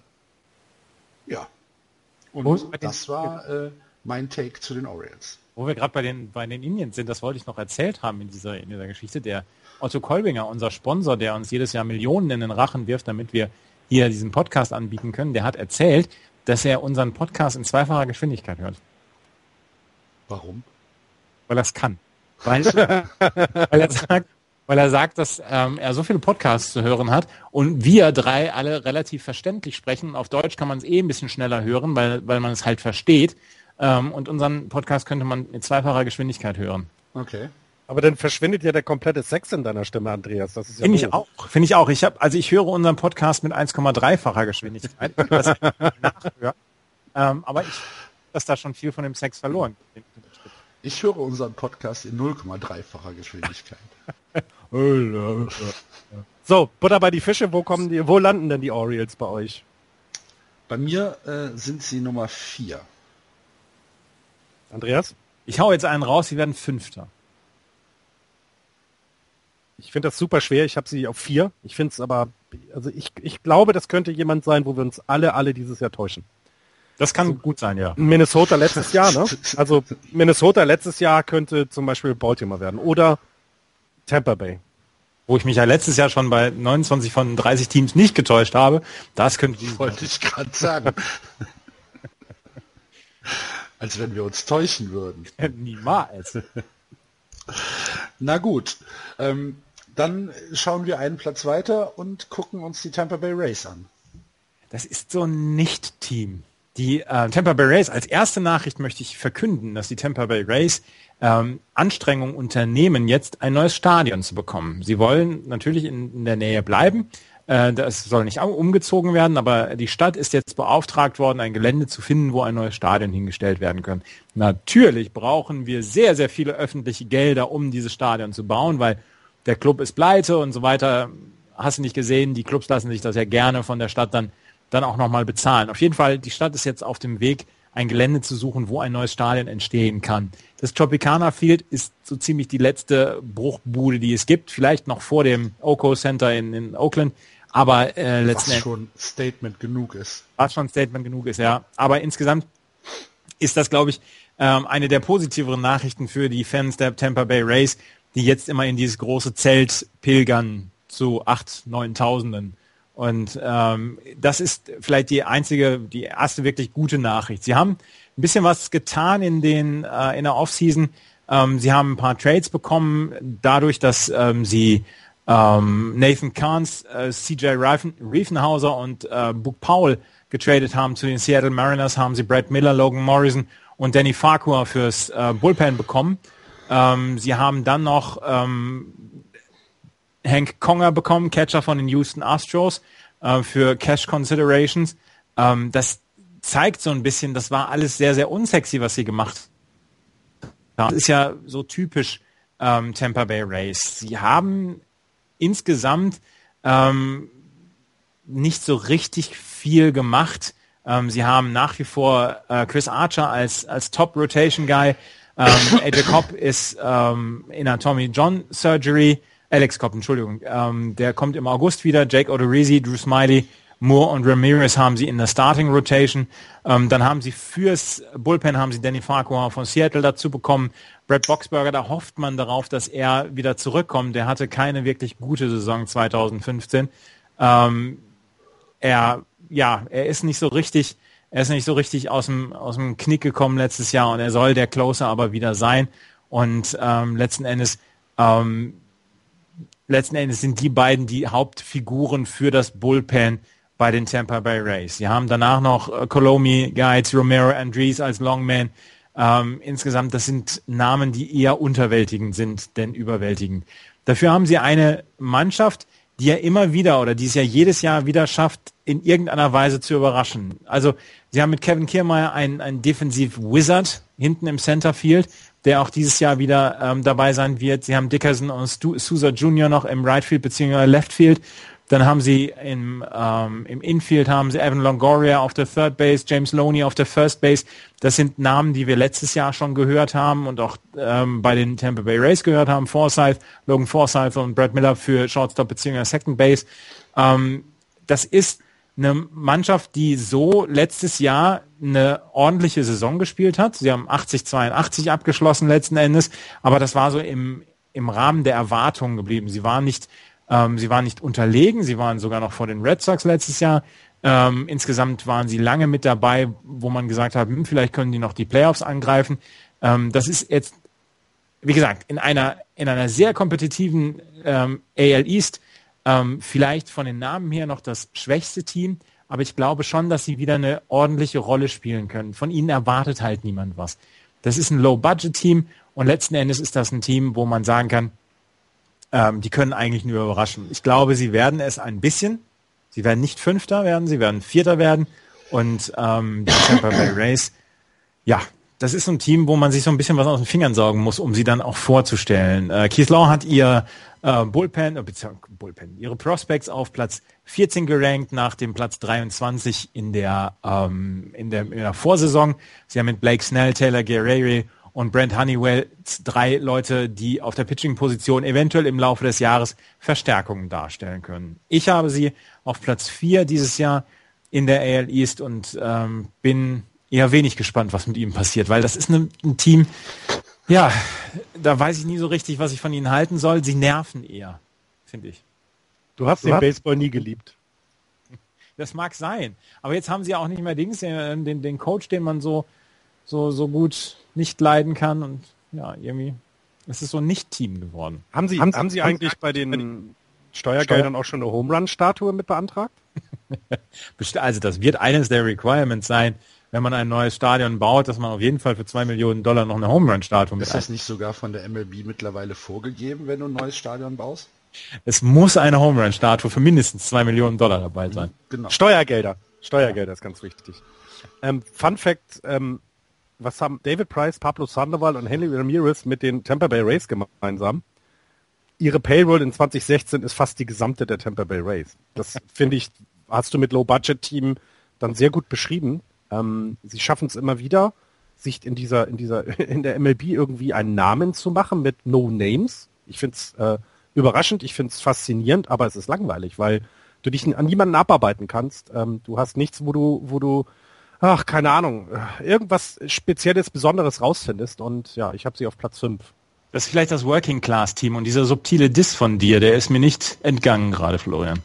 Ja. Und, und das war äh, mein Take zu den Orioles. Wo wir gerade bei den, bei den Indians sind, das wollte ich noch erzählt haben in dieser, in dieser Geschichte. Der Otto Kolbinger, unser Sponsor, der uns jedes Jahr Millionen in den Rachen wirft, damit wir hier diesen Podcast anbieten können, der hat erzählt, dass er unseren Podcast in zweifacher Geschwindigkeit hört. Warum? Weil er es kann. Weil, weil, er sagt, weil er sagt, dass ähm, er so viele Podcasts zu hören hat und wir drei alle relativ verständlich sprechen. Auf Deutsch kann man es eh ein bisschen schneller hören, weil, weil man es halt versteht. Ähm, und unseren Podcast könnte man in zweifacher Geschwindigkeit hören. Okay. Aber dann verschwindet ja der komplette Sex in deiner Stimme, Andreas. Das ist ja Finde ich auch. Finde ich auch. Ich habe, also ich höre unseren Podcast mit 1,3-facher Geschwindigkeit. ähm, aber ich, dass da schon viel von dem Sex verloren. Ich höre unseren Podcast in 0,3-facher Geschwindigkeit. so, Butter bei die Fische. Wo kommen die? Wo landen denn die Orioles bei euch? Bei mir äh, sind sie Nummer 4. Andreas? Ich hau jetzt einen raus. Sie werden Fünfter. Ich finde das super schwer. Ich habe sie auf vier. Ich finde es aber, also ich, ich glaube, das könnte jemand sein, wo wir uns alle, alle dieses Jahr täuschen. Das kann also, gut sein, ja. Minnesota letztes Jahr, ne? Also Minnesota letztes Jahr könnte zum Beispiel Baltimore werden oder Tampa Bay. Wo ich mich ja letztes Jahr schon bei 29 von 30 Teams nicht getäuscht habe, das könnte die Wollte ich gerade sagen. Als wenn wir uns täuschen würden. Niemals. Na gut. Ähm, dann schauen wir einen Platz weiter und gucken uns die Tampa Bay Race an. das ist so ein Nicht-Team. Die äh, Tampa Bay Rays, als erste Nachricht möchte ich verkünden, dass die Tampa Bay Rays ähm, Anstrengungen unternehmen, jetzt ein neues Stadion zu bekommen. Sie wollen natürlich in, in der Nähe bleiben. Äh, das soll nicht umgezogen werden, aber die Stadt ist jetzt beauftragt worden, ein Gelände zu finden, wo ein neues Stadion hingestellt werden kann. Natürlich brauchen wir sehr, sehr viele öffentliche Gelder, um dieses Stadion zu bauen, weil der Club ist pleite und so weiter. Hast du nicht gesehen, die Clubs lassen sich das ja gerne von der Stadt dann, dann auch nochmal bezahlen. Auf jeden Fall, die Stadt ist jetzt auf dem Weg, ein Gelände zu suchen, wo ein neues Stadion entstehen kann. Das Tropicana Field ist so ziemlich die letzte Bruchbude, die es gibt, vielleicht noch vor dem Oco Center in, in Oakland, aber äh, letzten Was schon Statement genug ist. Was schon Statement genug ist, ja. Aber insgesamt ist das, glaube ich, ähm, eine der positiveren Nachrichten für die Fans der Tampa Bay Rays, die jetzt immer in dieses große Zelt pilgern zu acht, neuntausenden. Und ähm, das ist vielleicht die einzige, die erste wirklich gute Nachricht. Sie haben ein bisschen was getan in den äh, in der Offseason. Ähm, sie haben ein paar Trades bekommen, dadurch, dass ähm, sie ähm, Nathan Kahns, äh, CJ Riefenhauser und äh, Book Powell getradet haben zu den Seattle Mariners, haben sie Brad Miller, Logan Morrison und Danny Farquhar fürs äh, Bullpen bekommen. Ähm, sie haben dann noch ähm, Hank Conger bekommen, Catcher von den Houston Astros, äh, für Cash Considerations. Ähm, das zeigt so ein bisschen, das war alles sehr, sehr unsexy, was sie gemacht haben. Das ist ja so typisch ähm, Tampa Bay Rays. Sie haben insgesamt ähm, nicht so richtig viel gemacht. Ähm, sie haben nach wie vor äh, Chris Archer als, als Top Rotation Guy. Ähm, AJ Cobb ist ähm, in einer Tommy John Surgery. Alex Cobb, Entschuldigung, ähm, der kommt im August wieder. Jake Odorizzi, Drew Smiley, Moore und Ramirez haben sie in der Starting Rotation. Ähm, dann haben sie fürs Bullpen haben sie Danny Farquhar von Seattle dazu bekommen. Brad Boxberger, da hofft man darauf, dass er wieder zurückkommt. Der hatte keine wirklich gute Saison 2015. Ähm, er, ja, er ist nicht so richtig, er ist nicht so richtig aus dem, aus dem Knick gekommen letztes Jahr und er soll der Closer aber wieder sein. Und ähm, letzten Endes ähm, letzten Endes sind die beiden die Hauptfiguren für das Bullpen bei den Tampa Bay Rays. Sie haben danach noch äh, Colomi, Guides, Romero, Andrees als Longman. Ähm, insgesamt, das sind Namen, die eher unterwältigend sind denn überwältigend. Dafür haben sie eine Mannschaft, die ja immer wieder oder die es ja jedes Jahr wieder schafft, in irgendeiner Weise zu überraschen. Also sie haben mit Kevin Kiermeier einen, einen Defensiv-Wizard hinten im Centerfield, der auch dieses Jahr wieder ähm, dabei sein wird. Sie haben Dickerson und Stu Sousa Jr. noch im Right Field bzw. Left Field. Dann haben sie im, ähm, im Infield haben sie Evan Longoria auf der Third Base, James Loney auf der First Base. Das sind Namen, die wir letztes Jahr schon gehört haben und auch ähm, bei den Tampa Bay Rays gehört haben. Forsyth, Logan Forsyth und Brad Miller für Shortstop bzw. Second Base. Ähm, das ist eine Mannschaft, die so letztes Jahr eine ordentliche Saison gespielt hat. Sie haben 80-82 abgeschlossen letzten Endes, aber das war so im, im Rahmen der Erwartungen geblieben. Sie waren nicht, ähm, sie waren nicht unterlegen, sie waren sogar noch vor den Red Sox letztes Jahr. Ähm, insgesamt waren sie lange mit dabei, wo man gesagt hat, hm, vielleicht können die noch die Playoffs angreifen. Ähm, das ist jetzt, wie gesagt, in einer, in einer sehr kompetitiven ähm, AL East ähm, vielleicht von den Namen her noch das schwächste Team, aber ich glaube schon, dass sie wieder eine ordentliche Rolle spielen können. Von ihnen erwartet halt niemand was. Das ist ein Low-Budget-Team und letzten Endes ist das ein Team, wo man sagen kann, ähm, die können eigentlich nur überraschen. Ich glaube, sie werden es ein bisschen. Sie werden nicht Fünfter werden, sie werden Vierter werden und ähm, die Tampa Bay Rays, ja, das ist so ein Team, wo man sich so ein bisschen was aus den Fingern saugen muss, um sie dann auch vorzustellen. Äh, Keith Law hat ihr äh, Bullpen, äh, Bullpen, ihre Prospects auf Platz 14 gerankt nach dem Platz 23 in der, ähm, in der, in der Vorsaison. Sie haben mit Blake Snell, Taylor Guerrero und Brent Honeywell drei Leute, die auf der Pitching-Position eventuell im Laufe des Jahres Verstärkungen darstellen können. Ich habe sie auf Platz 4 dieses Jahr in der AL East und ähm, bin eher wenig gespannt, was mit ihm passiert, weil das ist eine, ein Team, ja, da weiß ich nie so richtig, was ich von ihnen halten soll. Sie nerven eher, finde ich. Du hast du den hast... Baseball nie geliebt. Das mag sein. Aber jetzt haben sie auch nicht mehr Dings, den, den, den Coach, den man so, so, so gut nicht leiden kann. Und ja, irgendwie, es ist so ein Nicht-Team geworden. Haben Sie, haben, haben Sie eigentlich bei den Steuergeldern auch schon eine Home Run-Statue mit beantragt? also das wird eines der Requirements sein, wenn man ein neues Stadion baut, dass man auf jeden Fall für zwei Millionen Dollar noch eine Home Run Statue mit Ist das nicht sogar von der MLB mittlerweile vorgegeben, wenn du ein neues Stadion baust? Es muss eine Home Run Statue für mindestens zwei Millionen Dollar dabei sein. Genau. Steuergelder. Steuergelder ist ganz wichtig. Ähm, Fun Fact, ähm, was haben David Price, Pablo Sandoval und Henry Ramirez mit den Tampa Bay Rays gemeinsam? Ihre Payroll in 2016 ist fast die gesamte der Tampa Bay Rays. Das finde ich, hast du mit Low Budget Team dann sehr gut beschrieben. Ähm, sie schaffen es immer wieder, sich in dieser, in dieser, in der MLB irgendwie einen Namen zu machen mit No Names. Ich finde es äh, überraschend, ich finde es faszinierend, aber es ist langweilig, weil du dich an niemanden abarbeiten kannst. Ähm, du hast nichts, wo du, wo du, ach, keine Ahnung, irgendwas Spezielles, Besonderes rausfindest. Und ja, ich habe sie auf Platz 5. Das ist vielleicht das Working Class Team und dieser subtile Diss von dir, der ist mir nicht entgangen gerade, Florian.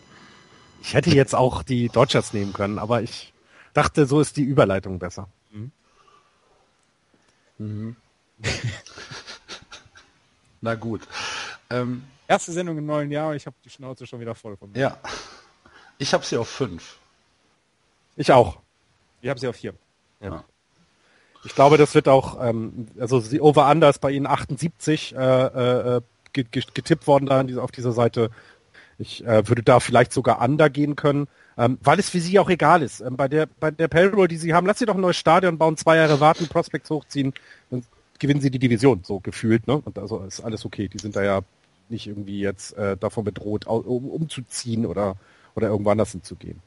Ich hätte jetzt auch die Dodgers nehmen können, aber ich dachte, so ist die Überleitung besser. Mhm. Mhm. Na gut. Ähm, Erste Sendung im neuen Jahr und ich habe die Schnauze schon wieder voll von mir. Ja. Ich habe sie auf fünf. Ich auch. Ich habe sie auf vier. Ja. Ich glaube, das wird auch, ähm, also die Over-Under ist bei Ihnen 78 äh, äh, getippt worden da auf dieser Seite. Ich äh, würde da vielleicht sogar Under gehen können, ähm, weil es für Sie auch egal ist. Ähm, bei der bei der Payroll, die Sie haben, lass Sie doch ein neues Stadion bauen, zwei Jahre warten, Prospects hochziehen, dann gewinnen Sie die Division, so gefühlt. Ne? Und also ist alles okay. Die sind da ja nicht irgendwie jetzt äh, davon bedroht, um, umzuziehen oder, oder irgendwo anders hinzugehen.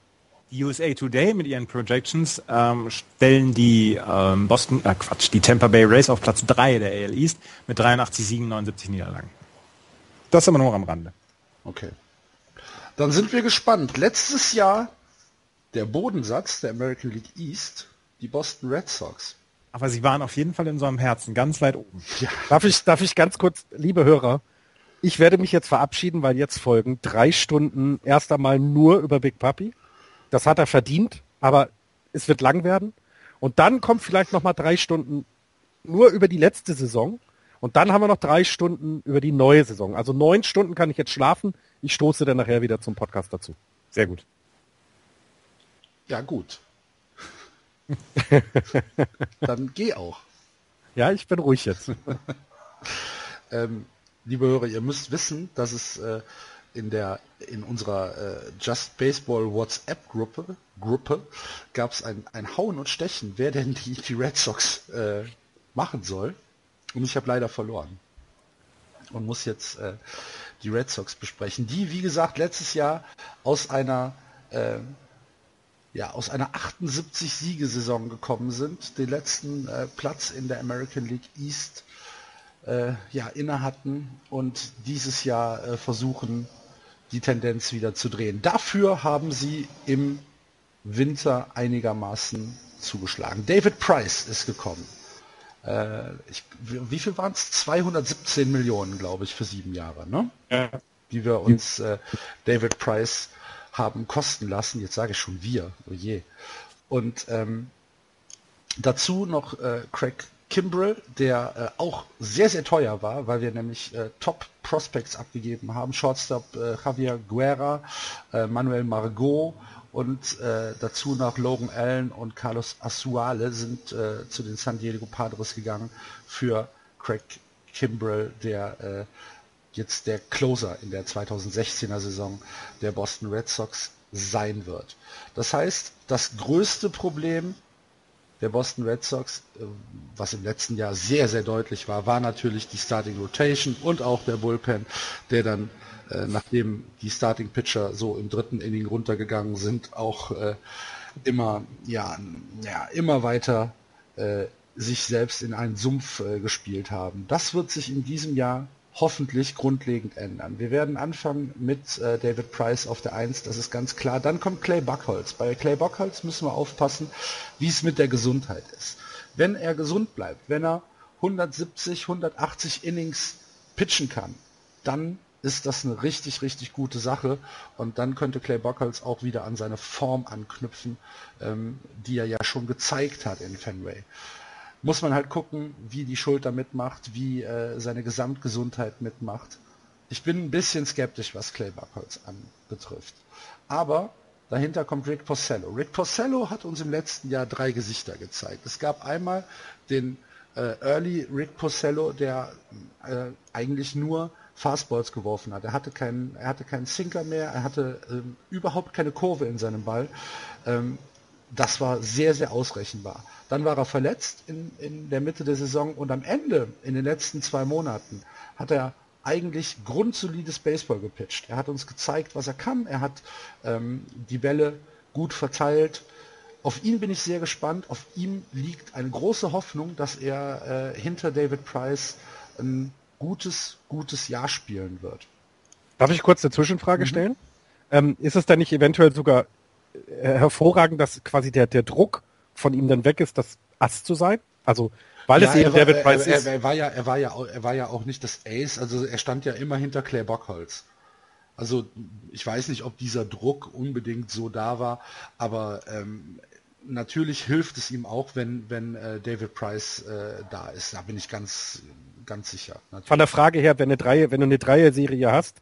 Die USA Today mit ihren Projections ähm, stellen die ähm, Boston, äh Quatsch, die Tampa Bay Rays auf Platz 3 der AL East mit 83 Siegen, 79 Niederlagen. Das aber nur am Rande. Okay. Dann sind wir gespannt. Letztes Jahr der Bodensatz der American League East, die Boston Red Sox. Aber sie waren auf jeden Fall in so einem Herzen ganz weit oben. Ja. Darf ich, darf ich ganz kurz, liebe Hörer, ich werde mich jetzt verabschieden, weil jetzt folgen drei Stunden erst einmal nur über Big Papi. Das hat er verdient, aber es wird lang werden. Und dann kommt vielleicht noch mal drei Stunden nur über die letzte Saison. Und dann haben wir noch drei Stunden über die neue Saison. Also neun Stunden kann ich jetzt schlafen. Ich stoße dann nachher wieder zum Podcast dazu. Sehr gut. Ja, gut. dann geh auch. Ja, ich bin ruhig jetzt. ähm, liebe Hörer, ihr müsst wissen, dass es äh, in der in unserer äh, Just Baseball WhatsApp Gruppe Gruppe gab es ein, ein Hauen und Stechen, wer denn die, die Red Sox äh, machen soll. Und ich habe leider verloren und muss jetzt äh, die Red Sox besprechen, die wie gesagt letztes Jahr aus einer äh, ja, aus einer 78 Siegesaison gekommen sind, den letzten äh, Platz in der American League East äh, ja, inne hatten und dieses Jahr äh, versuchen, die Tendenz wieder zu drehen. Dafür haben sie im Winter einigermaßen zugeschlagen. David Price ist gekommen. Äh, ich, wie viel waren es? 217 Millionen, glaube ich, für sieben Jahre, ne? Ja. Die wir uns äh, David Price haben kosten lassen. Jetzt sage ich schon wir, oh je. Und ähm, dazu noch äh, Craig Kimbrell, der äh, auch sehr, sehr teuer war, weil wir nämlich äh, Top Prospects abgegeben haben. Shortstop äh, Javier Guerra, äh, Manuel Margot und äh, dazu noch Logan Allen und Carlos Asuale sind äh, zu den San Diego Padres gegangen für Craig Kimbrell, der jetzt der Closer in der 2016er Saison der Boston Red Sox sein wird. Das heißt, das größte Problem der Boston Red Sox, äh, was im letzten Jahr sehr, sehr deutlich war, war natürlich die Starting Rotation und auch der Bullpen, der dann, äh, nachdem die Starting Pitcher so im dritten Inning runtergegangen sind, auch äh, immer, ja, ja, immer weiter äh, sich selbst in einen Sumpf äh, gespielt haben. Das wird sich in diesem Jahr hoffentlich grundlegend ändern. Wir werden anfangen mit äh, David Price auf der 1, das ist ganz klar. Dann kommt Clay Buckholz. Bei Clay Buckholz müssen wir aufpassen, wie es mit der Gesundheit ist. Wenn er gesund bleibt, wenn er 170, 180 Innings pitchen kann, dann ist das eine richtig, richtig gute Sache und dann könnte Clay Buckholz auch wieder an seine Form anknüpfen, ähm, die er ja schon gezeigt hat in Fenway muss man halt gucken, wie die Schulter mitmacht, wie äh, seine Gesamtgesundheit mitmacht. Ich bin ein bisschen skeptisch, was Clay Buckholz anbetrifft. Aber dahinter kommt Rick Porcello. Rick Porcello hat uns im letzten Jahr drei Gesichter gezeigt. Es gab einmal den äh, Early Rick Porcello, der äh, eigentlich nur Fastballs geworfen hat. Er hatte keinen, er hatte keinen Sinker mehr, er hatte ähm, überhaupt keine Kurve in seinem Ball. Ähm, das war sehr, sehr ausrechenbar. Dann war er verletzt in, in der Mitte der Saison und am Ende, in den letzten zwei Monaten, hat er eigentlich grundsolides Baseball gepitcht. Er hat uns gezeigt, was er kann. Er hat ähm, die Bälle gut verteilt. Auf ihn bin ich sehr gespannt. Auf ihm liegt eine große Hoffnung, dass er äh, hinter David Price ein gutes, gutes Jahr spielen wird. Darf ich kurz eine Zwischenfrage mhm. stellen? Ähm, ist es dann nicht eventuell sogar äh, hervorragend, dass quasi der, der Druck von ihm dann weg ist, das Ass zu sein? Also weil ja, es eben David Price er, ist. Er, er, war ja, er war ja, er war ja auch nicht das Ace. Also er stand ja immer hinter Claire Bockholz. Also ich weiß nicht, ob dieser Druck unbedingt so da war, aber ähm, natürlich hilft es ihm auch, wenn wenn äh, David Price äh, da ist. Da bin ich ganz ganz sicher. Natürlich. Von der Frage her, wenn, eine Dreier, wenn du eine Dreier-Serie hast,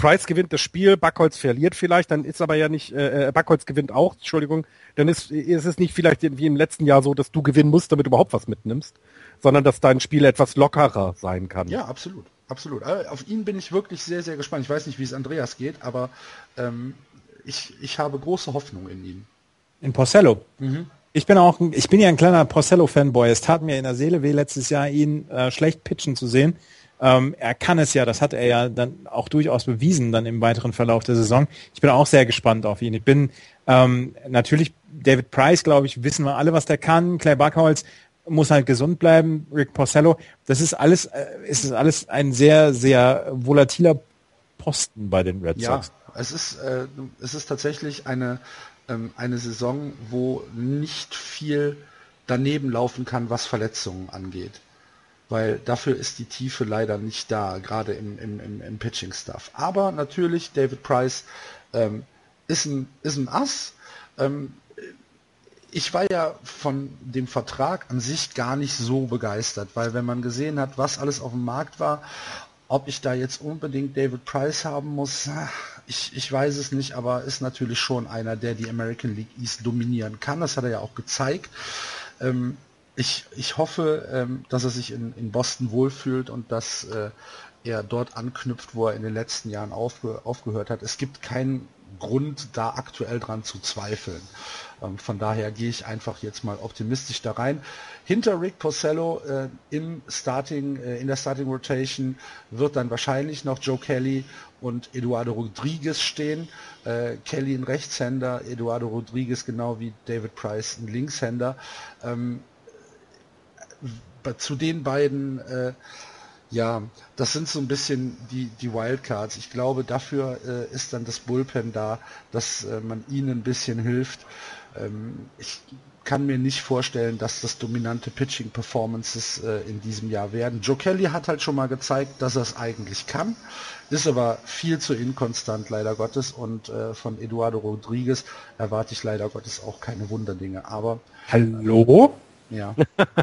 Price gewinnt das Spiel, Backholz verliert vielleicht, dann ist aber ja nicht, äh, äh, Backholz gewinnt auch, Entschuldigung, dann ist, ist es nicht vielleicht wie im letzten Jahr so, dass du gewinnen musst, damit du überhaupt was mitnimmst, sondern dass dein Spiel etwas lockerer sein kann. Ja, absolut, absolut. Äh, auf ihn bin ich wirklich sehr, sehr gespannt. Ich weiß nicht, wie es Andreas geht, aber ähm, ich, ich habe große Hoffnung in ihn. In Porcello? Mhm. Ich bin auch, ich bin ja ein kleiner Porcello-Fanboy. Es tat mir in der Seele weh, letztes Jahr ihn äh, schlecht pitchen zu sehen. Ähm, er kann es ja, das hat er ja dann auch durchaus bewiesen dann im weiteren Verlauf der Saison. Ich bin auch sehr gespannt auf ihn. Ich bin ähm, natürlich David Price, glaube ich, wissen wir alle, was der kann. Clay Buckholz muss halt gesund bleiben. Rick Porcello, das ist alles, äh, ist alles ein sehr, sehr volatiler Posten bei den Red Sox. Ja, es ist, äh, es ist tatsächlich eine, ähm, eine Saison, wo nicht viel daneben laufen kann, was Verletzungen angeht weil dafür ist die Tiefe leider nicht da, gerade im, im, im, im Pitching-Stuff. Aber natürlich, David Price ähm, ist, ein, ist ein Ass. Ähm, ich war ja von dem Vertrag an sich gar nicht so begeistert, weil wenn man gesehen hat, was alles auf dem Markt war, ob ich da jetzt unbedingt David Price haben muss, ich, ich weiß es nicht, aber ist natürlich schon einer, der die American League East dominieren kann. Das hat er ja auch gezeigt. Ähm, ich, ich hoffe, ähm, dass er sich in, in Boston wohlfühlt und dass äh, er dort anknüpft, wo er in den letzten Jahren aufge, aufgehört hat. Es gibt keinen Grund, da aktuell dran zu zweifeln. Ähm, von daher gehe ich einfach jetzt mal optimistisch da rein. Hinter Rick Porcello äh, im Starting, äh, in der Starting Rotation wird dann wahrscheinlich noch Joe Kelly und Eduardo Rodriguez stehen. Äh, Kelly ein Rechtshänder, Eduardo Rodriguez genau wie David Price ein Linkshänder. Ähm, zu den beiden, äh, ja, das sind so ein bisschen die, die Wildcards. Ich glaube, dafür äh, ist dann das Bullpen da, dass äh, man ihnen ein bisschen hilft. Ähm, ich kann mir nicht vorstellen, dass das dominante Pitching-Performances äh, in diesem Jahr werden. Joe Kelly hat halt schon mal gezeigt, dass er es eigentlich kann, ist aber viel zu inkonstant leider Gottes und äh, von Eduardo Rodriguez erwarte ich leider Gottes auch keine Wunderdinge. Aber Hallo? Ja,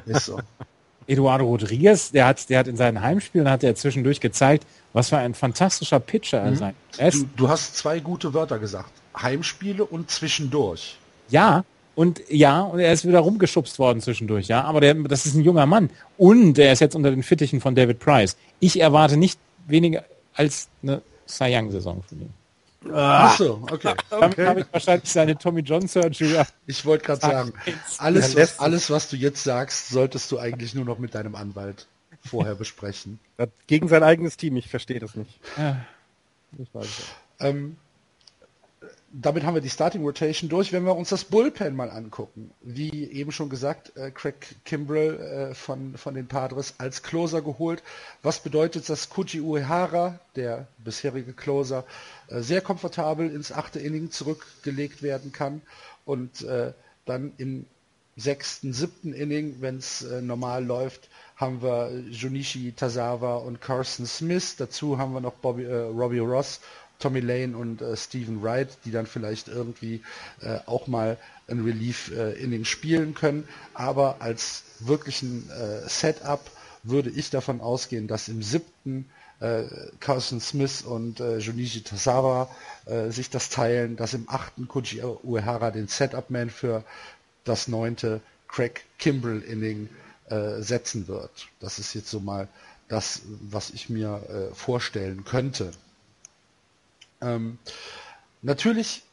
ist so. Eduardo Rodriguez, der hat, der hat in seinen Heimspielen hat er zwischendurch gezeigt, was für ein fantastischer Pitcher er mhm. sein. Du, du hast zwei gute Wörter gesagt. Heimspiele und zwischendurch. Ja, und ja, und er ist wieder rumgeschubst worden zwischendurch, ja. Aber der, das ist ein junger Mann. Und er ist jetzt unter den Fittichen von David Price. Ich erwarte nicht weniger als eine Cy Young-Saison von ihm. Ah, Ach so, okay. Damit habe ich wahrscheinlich seine Tommy John Surgery. Ich wollte gerade sagen, alles, was, alles, was du jetzt sagst, solltest du eigentlich nur noch mit deinem Anwalt vorher besprechen. Gegen sein eigenes Team, ich verstehe das nicht. Ja. Ich weiß nicht. Ähm, damit haben wir die Starting Rotation durch. Wenn wir uns das Bullpen mal angucken, wie eben schon gesagt, äh, Craig Kimbrell äh, von, von den Padres als Closer geholt. Was bedeutet, dass Kuji Uehara, der bisherige Closer, äh, sehr komfortabel ins achte Inning zurückgelegt werden kann und äh, dann im sechsten, siebten Inning, wenn es äh, normal läuft, haben wir Junichi Tazawa und Carson Smith. Dazu haben wir noch Bobby, äh, Robbie Ross Tommy Lane und äh, Stephen Wright, die dann vielleicht irgendwie äh, auch mal ein Relief-Inning äh, spielen können. Aber als wirklichen äh, Setup würde ich davon ausgehen, dass im siebten äh, Carson Smith und äh, Junichi Tasawa äh, sich das teilen, dass im achten Koji Uehara den Setup-Man für das neunte Craig Kimbrell Inning äh, setzen wird. Das ist jetzt so mal das, was ich mir äh, vorstellen könnte. Ähm, natürlich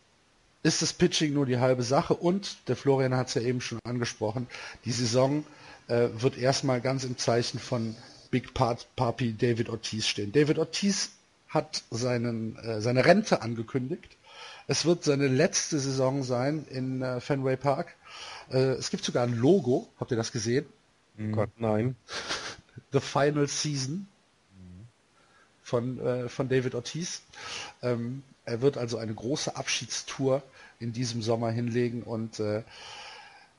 ist das Pitching nur die halbe Sache und der Florian hat es ja eben schon angesprochen, die Saison äh, wird erstmal ganz im Zeichen von Big Part Papi David Ortiz stehen. David Ortiz hat seinen, äh, seine Rente angekündigt. Es wird seine letzte Saison sein in äh, Fenway Park. Äh, es gibt sogar ein Logo. Habt ihr das gesehen? Oh Gott, nein. The Final Season von, äh, von David Ortiz. Ähm, er wird also eine große Abschiedstour in diesem Sommer hinlegen und äh,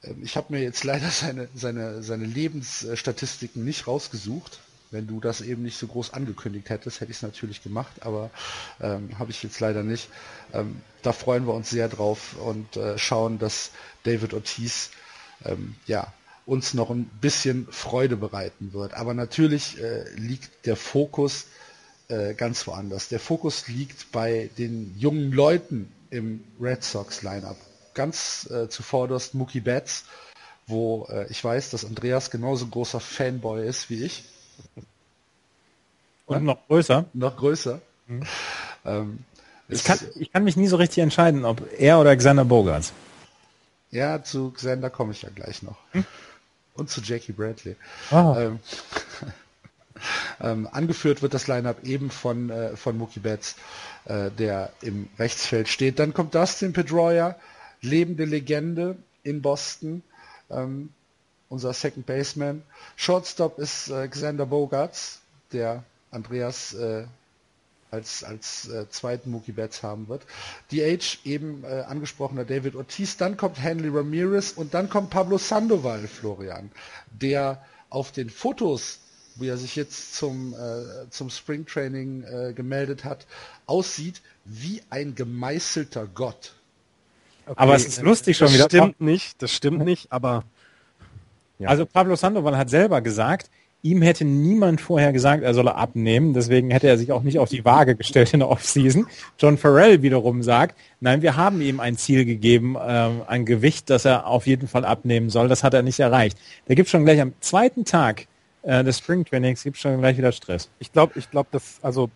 ähm, ich habe mir jetzt leider seine, seine, seine Lebensstatistiken nicht rausgesucht. Wenn du das eben nicht so groß angekündigt hättest, hätte ich es natürlich gemacht, aber ähm, habe ich jetzt leider nicht. Ähm, da freuen wir uns sehr drauf und äh, schauen, dass David Ortiz ähm, ja, uns noch ein bisschen Freude bereiten wird. Aber natürlich äh, liegt der Fokus äh, ganz woanders. Der Fokus liegt bei den jungen Leuten im Red Sox Lineup. Ganz äh, zuvorderst Mookie Betts, wo äh, ich weiß, dass Andreas genauso großer Fanboy ist wie ich. Und noch größer. Noch größer. Mhm. Ähm, ich, kann, ich kann mich nie so richtig entscheiden, ob er oder Xander Bogarts. Ja, zu Xander komme ich ja gleich noch. Hm? Und zu Jackie Bradley. Oh. Ähm, ähm, angeführt wird das Lineup eben von, äh, von Mookie Betts, äh, der im Rechtsfeld steht. Dann kommt Dustin Pedroia, lebende Legende in Boston, ähm, unser Second Baseman. Shortstop ist äh, Xander Bogarts, der Andreas äh, als, als äh, zweiten Mookie Betts haben wird. DH eben äh, angesprochener David Ortiz, dann kommt Henry Ramirez und dann kommt Pablo Sandoval, Florian, der auf den Fotos, wie er sich jetzt zum, äh, zum Springtraining äh, gemeldet hat, aussieht wie ein gemeißelter Gott. Okay. Aber es ist lustig schon das wieder. Das stimmt nicht, das stimmt nicht, aber ja. Also Pablo Sandoval hat selber gesagt, Ihm hätte niemand vorher gesagt, er solle abnehmen. Deswegen hätte er sich auch nicht auf die Waage gestellt in der Offseason. John Farrell wiederum sagt, nein, wir haben ihm ein Ziel gegeben, äh, ein Gewicht, das er auf jeden Fall abnehmen soll. Das hat er nicht erreicht. Da gibt schon gleich am zweiten Tag äh, des Springtrainings gibt schon gleich wieder Stress. Ich glaube, ich glaube, dass also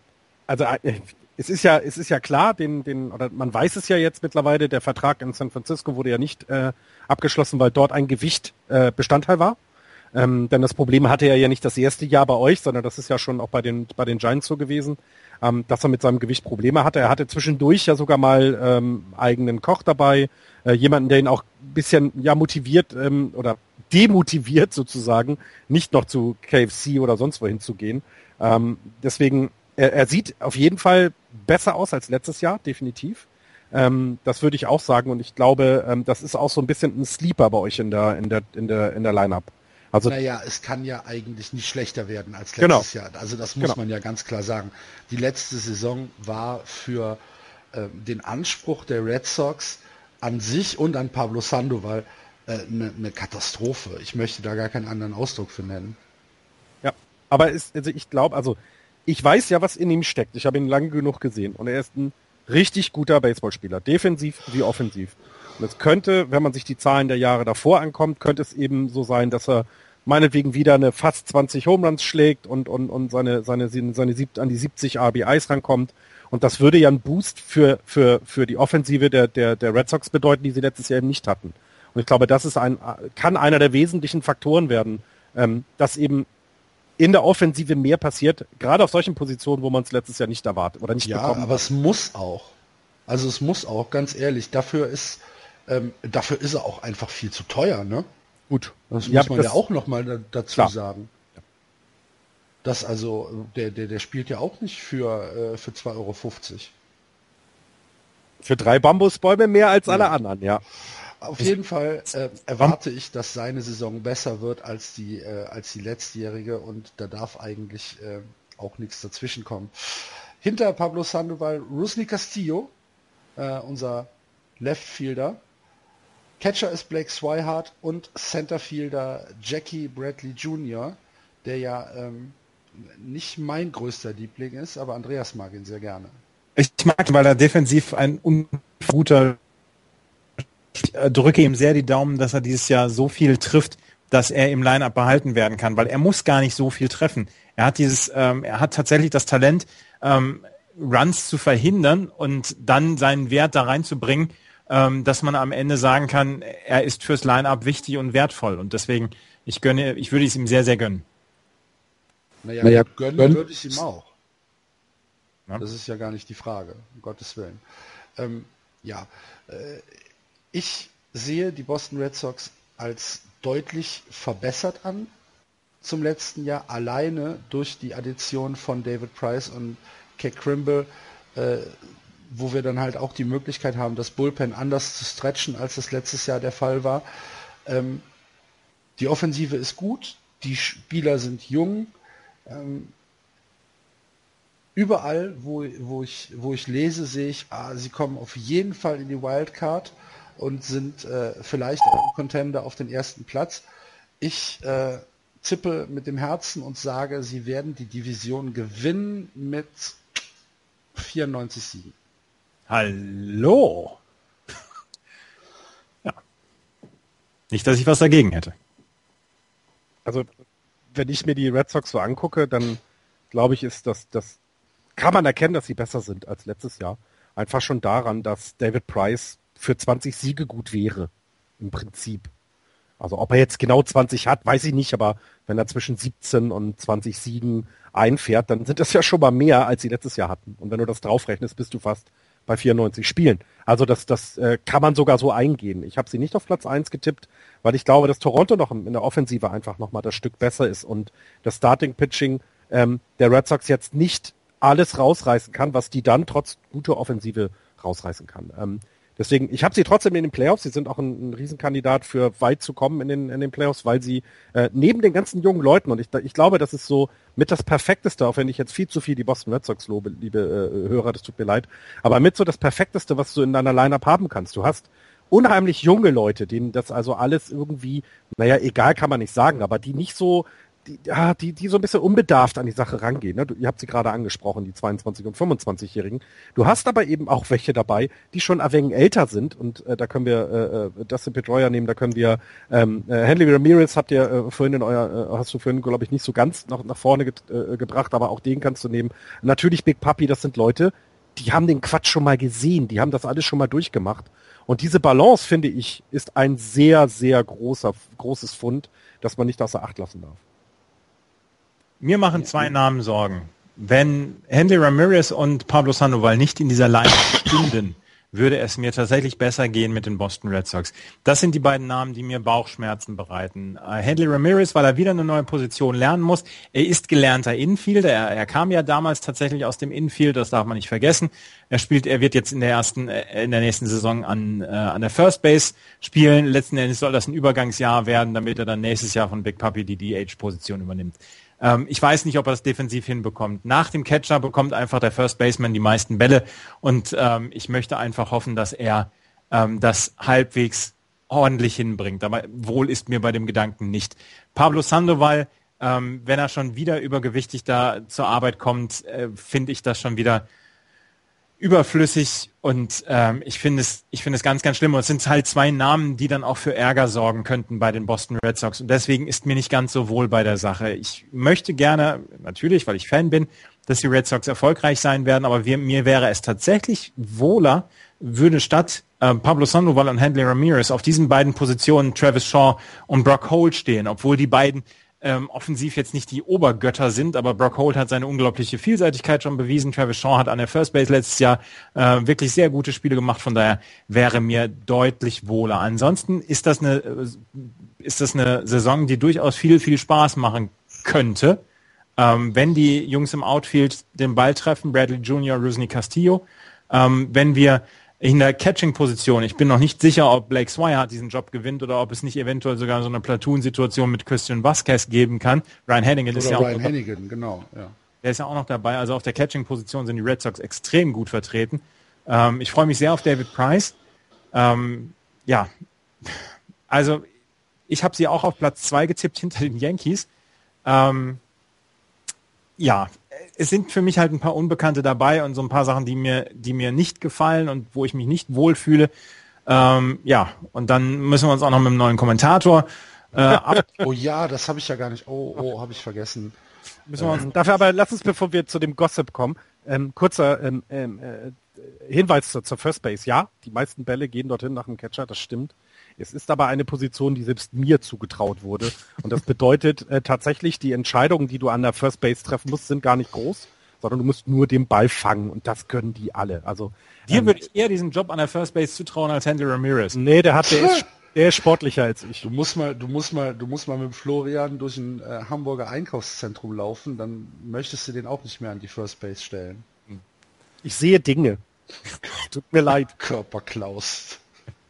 also äh, es ist ja, es ist ja klar, den, den, oder man weiß es ja jetzt mittlerweile, der Vertrag in San Francisco wurde ja nicht äh, abgeschlossen, weil dort ein Gewicht äh, Bestandteil war. Ähm, denn das Problem hatte er ja nicht das erste Jahr bei euch, sondern das ist ja schon auch bei den, bei den Giants so gewesen, ähm, dass er mit seinem Gewicht Probleme hatte. Er hatte zwischendurch ja sogar mal ähm, eigenen Koch dabei, äh, jemanden, der ihn auch ein bisschen ja motiviert ähm, oder demotiviert sozusagen, nicht noch zu KFC oder sonst wohin zu gehen. Ähm, deswegen, er, er sieht auf jeden Fall besser aus als letztes Jahr, definitiv. Ähm, das würde ich auch sagen und ich glaube, ähm, das ist auch so ein bisschen ein Sleeper bei euch in der in der in der in der Lineup. Also naja, es kann ja eigentlich nicht schlechter werden als letztes genau. Jahr. Also das muss genau. man ja ganz klar sagen. Die letzte Saison war für äh, den Anspruch der Red Sox an sich und an Pablo Sandoval eine äh, ne, ne Katastrophe. Ich möchte da gar keinen anderen Ausdruck für nennen. Ja, aber ist, also ich glaube, also ich weiß ja, was in ihm steckt. Ich habe ihn lange genug gesehen und er ist ein richtig guter Baseballspieler, defensiv wie offensiv. Und es könnte, wenn man sich die Zahlen der Jahre davor ankommt, könnte es eben so sein, dass er meinetwegen wieder eine fast 20 Homeruns schlägt und, und, und seine, seine, seine, seine an die 70 RBIs rankommt. Und das würde ja einen Boost für, für, für die Offensive der, der, der Red Sox bedeuten, die sie letztes Jahr eben nicht hatten. Und ich glaube, das ist ein, kann einer der wesentlichen Faktoren werden, ähm, dass eben in der Offensive mehr passiert, gerade auf solchen Positionen, wo man es letztes Jahr nicht erwartet oder nicht ja, bekommen aber hat. es muss auch. Also es muss auch, ganz ehrlich, dafür ist ähm, dafür ist er auch einfach viel zu teuer, ne? Gut. Das muss man das ja auch nochmal da, dazu klar. sagen. Das also, der, der, der spielt ja auch nicht für, äh, für 2,50 Euro. Für drei Bambusbäume mehr als ja. alle anderen, ja. Auf jeden Fall äh, erwarte ich, dass seine Saison besser wird als die, äh, als die letztjährige und da darf eigentlich äh, auch nichts dazwischen kommen. Hinter Pablo Sandoval, Rusney Castillo, äh, unser Leftfielder, Catcher ist Blake Swihart und Centerfielder Jackie Bradley Jr., der ja ähm, nicht mein größter Liebling ist, aber Andreas mag ihn sehr gerne. Ich mag ihn, weil er defensiv ein guter ich äh, drücke ihm sehr die Daumen, dass er dieses Jahr so viel trifft, dass er im Line-Up behalten werden kann, weil er muss gar nicht so viel treffen. Er hat dieses, ähm, er hat tatsächlich das Talent, ähm, Runs zu verhindern und dann seinen Wert da reinzubringen, ähm, dass man am Ende sagen kann, er ist fürs Line-Up wichtig und wertvoll. Und deswegen, ich gönne, ich würde es ihm sehr, sehr gönnen. Naja, naja gönnen, gönnen würde ich ihm auch. Ja. Das ist ja gar nicht die Frage, um Gottes Willen. Ähm, ja, äh, ich sehe die Boston Red Sox als deutlich verbessert an zum letzten Jahr, alleine durch die Addition von David Price und Keck Crimble, äh, wo wir dann halt auch die Möglichkeit haben, das Bullpen anders zu stretchen, als das letztes Jahr der Fall war. Ähm, die Offensive ist gut, die Spieler sind jung. Ähm, überall, wo, wo, ich, wo ich lese, sehe ich, ah, sie kommen auf jeden Fall in die Wildcard und sind äh, vielleicht ein Contender auf den ersten Platz. Ich äh, tippe mit dem Herzen und sage, sie werden die Division gewinnen mit 94 Siegen. Hallo. ja. Nicht, dass ich was dagegen hätte. Also, wenn ich mir die Red Sox so angucke, dann glaube ich, ist das, das kann man erkennen, dass sie besser sind als letztes Jahr. Einfach schon daran, dass David Price für 20 Siege gut wäre. Im Prinzip. Also ob er jetzt genau 20 hat, weiß ich nicht, aber wenn er zwischen 17 und 20 Siegen einfährt, dann sind das ja schon mal mehr, als sie letztes Jahr hatten. Und wenn du das draufrechnest, bist du fast bei 94 Spielen. Also das, das äh, kann man sogar so eingehen. Ich habe sie nicht auf Platz 1 getippt, weil ich glaube, dass Toronto noch in der Offensive einfach nochmal das Stück besser ist und das Starting Pitching ähm, der Red Sox jetzt nicht alles rausreißen kann, was die dann trotz guter Offensive rausreißen kann. Ähm, Deswegen, ich habe sie trotzdem in den Playoffs. Sie sind auch ein, ein Riesenkandidat für weit zu kommen in den, in den Playoffs, weil sie äh, neben den ganzen jungen Leuten, und ich, ich glaube, das ist so mit das Perfekteste, auch wenn ich jetzt viel zu viel die Boston Red Sox lobe, liebe äh, Hörer, das tut mir leid, aber mit so das Perfekteste, was du in deiner Lineup haben kannst. Du hast unheimlich junge Leute, denen das also alles irgendwie, naja, egal kann man nicht sagen, aber die nicht so die, ja, die, die so ein bisschen unbedarft an die Sache rangehen. Ne? Du, ihr habt sie gerade angesprochen, die 22- und 25-Jährigen. Du hast aber eben auch welche dabei, die schon wenig älter sind und äh, da können wir äh, äh Dustin Pedroia nehmen, da können wir ähm, äh, Henry Ramirez habt ihr äh, vorhin in euer, äh, hast du vorhin, glaube ich, nicht so ganz noch nach vorne get, äh, gebracht, aber auch den kannst du nehmen. Natürlich Big Puppy, das sind Leute, die haben den Quatsch schon mal gesehen, die haben das alles schon mal durchgemacht. Und diese Balance, finde ich, ist ein sehr, sehr großer, großes Fund, das man nicht außer Acht lassen darf. Mir machen zwei Namen Sorgen. Wenn Henry Ramirez und Pablo Sandoval nicht in dieser Line stünden, würde es mir tatsächlich besser gehen mit den Boston Red Sox. Das sind die beiden Namen, die mir Bauchschmerzen bereiten. Uh, Henry Ramirez, weil er wieder eine neue Position lernen muss. Er ist gelernter Infielder. Er, er kam ja damals tatsächlich aus dem Infield, das darf man nicht vergessen. Er spielt, er wird jetzt in der ersten, äh, in der nächsten Saison an, äh, an der First Base spielen. Letzten Endes soll das ein Übergangsjahr werden, damit er dann nächstes Jahr von Big Puppy die DH-Position übernimmt. Ähm, ich weiß nicht, ob er das defensiv hinbekommt. Nach dem Catcher bekommt einfach der First Baseman die meisten Bälle und ähm, ich möchte einfach hoffen, dass er ähm, das halbwegs ordentlich hinbringt. Aber wohl ist mir bei dem Gedanken nicht. Pablo Sandoval, ähm, wenn er schon wieder übergewichtig da zur Arbeit kommt, äh, finde ich das schon wieder überflüssig und ähm, ich finde es, ich finde es ganz, ganz schlimm. Und es sind halt zwei Namen, die dann auch für Ärger sorgen könnten bei den Boston Red Sox. Und deswegen ist mir nicht ganz so wohl bei der Sache. Ich möchte gerne, natürlich, weil ich Fan bin, dass die Red Sox erfolgreich sein werden, aber wir, mir wäre es tatsächlich wohler, würde statt äh, Pablo Sandoval und Handley Ramirez auf diesen beiden Positionen Travis Shaw und Brock Holt stehen, obwohl die beiden ähm, offensiv jetzt nicht die Obergötter sind, aber Brock Holt hat seine unglaubliche Vielseitigkeit schon bewiesen. Travis Shaw hat an der First Base letztes Jahr äh, wirklich sehr gute Spiele gemacht, von daher wäre mir deutlich wohler. Ansonsten ist das eine, äh, ist das eine Saison, die durchaus viel, viel Spaß machen könnte. Ähm, wenn die Jungs im Outfield den Ball treffen, Bradley Jr., Rusney Castillo, ähm, wenn wir in der Catching-Position. Ich bin noch nicht sicher, ob Blake Swire diesen Job gewinnt oder ob es nicht eventuell sogar so eine Platoon-Situation mit Christian Vasquez geben kann. Ryan Hennigan ist ja auch Ryan Hennigan, genau. Ja. Der ist ja auch noch dabei. Also auf der Catching-Position sind die Red Sox extrem gut vertreten. Ähm, ich freue mich sehr auf David Price. Ähm, ja, also ich habe sie auch auf Platz zwei getippt hinter den Yankees. Ähm, ja, es sind für mich halt ein paar Unbekannte dabei und so ein paar Sachen, die mir, die mir nicht gefallen und wo ich mich nicht wohlfühle. Ähm, ja, und dann müssen wir uns auch noch mit einem neuen Kommentator äh, ab Oh ja, das habe ich ja gar nicht. Oh, oh, habe ich vergessen. Müssen wir uns, ähm. dafür aber lass uns, bevor wir zu dem Gossip kommen, ähm, kurzer ähm, ähm äh, Hinweis zur, zur First Base. Ja, die meisten Bälle gehen dorthin nach dem Catcher, das stimmt. Es ist aber eine Position, die selbst mir zugetraut wurde. Und das bedeutet äh, tatsächlich, die Entscheidungen, die du an der First Base treffen musst, sind gar nicht groß, sondern du musst nur den Ball fangen. Und das können die alle. Also Dir ähm, würde ich eher diesen Job an der First Base zutrauen als Andy Ramirez. Nee, der hat, der ist, der ist sportlicher als ich. Du musst mal, du musst mal, du musst mal mit Florian durch ein äh, Hamburger Einkaufszentrum laufen, dann möchtest du den auch nicht mehr an die First Base stellen. Ich sehe Dinge. Tut mir leid. Körperklaus.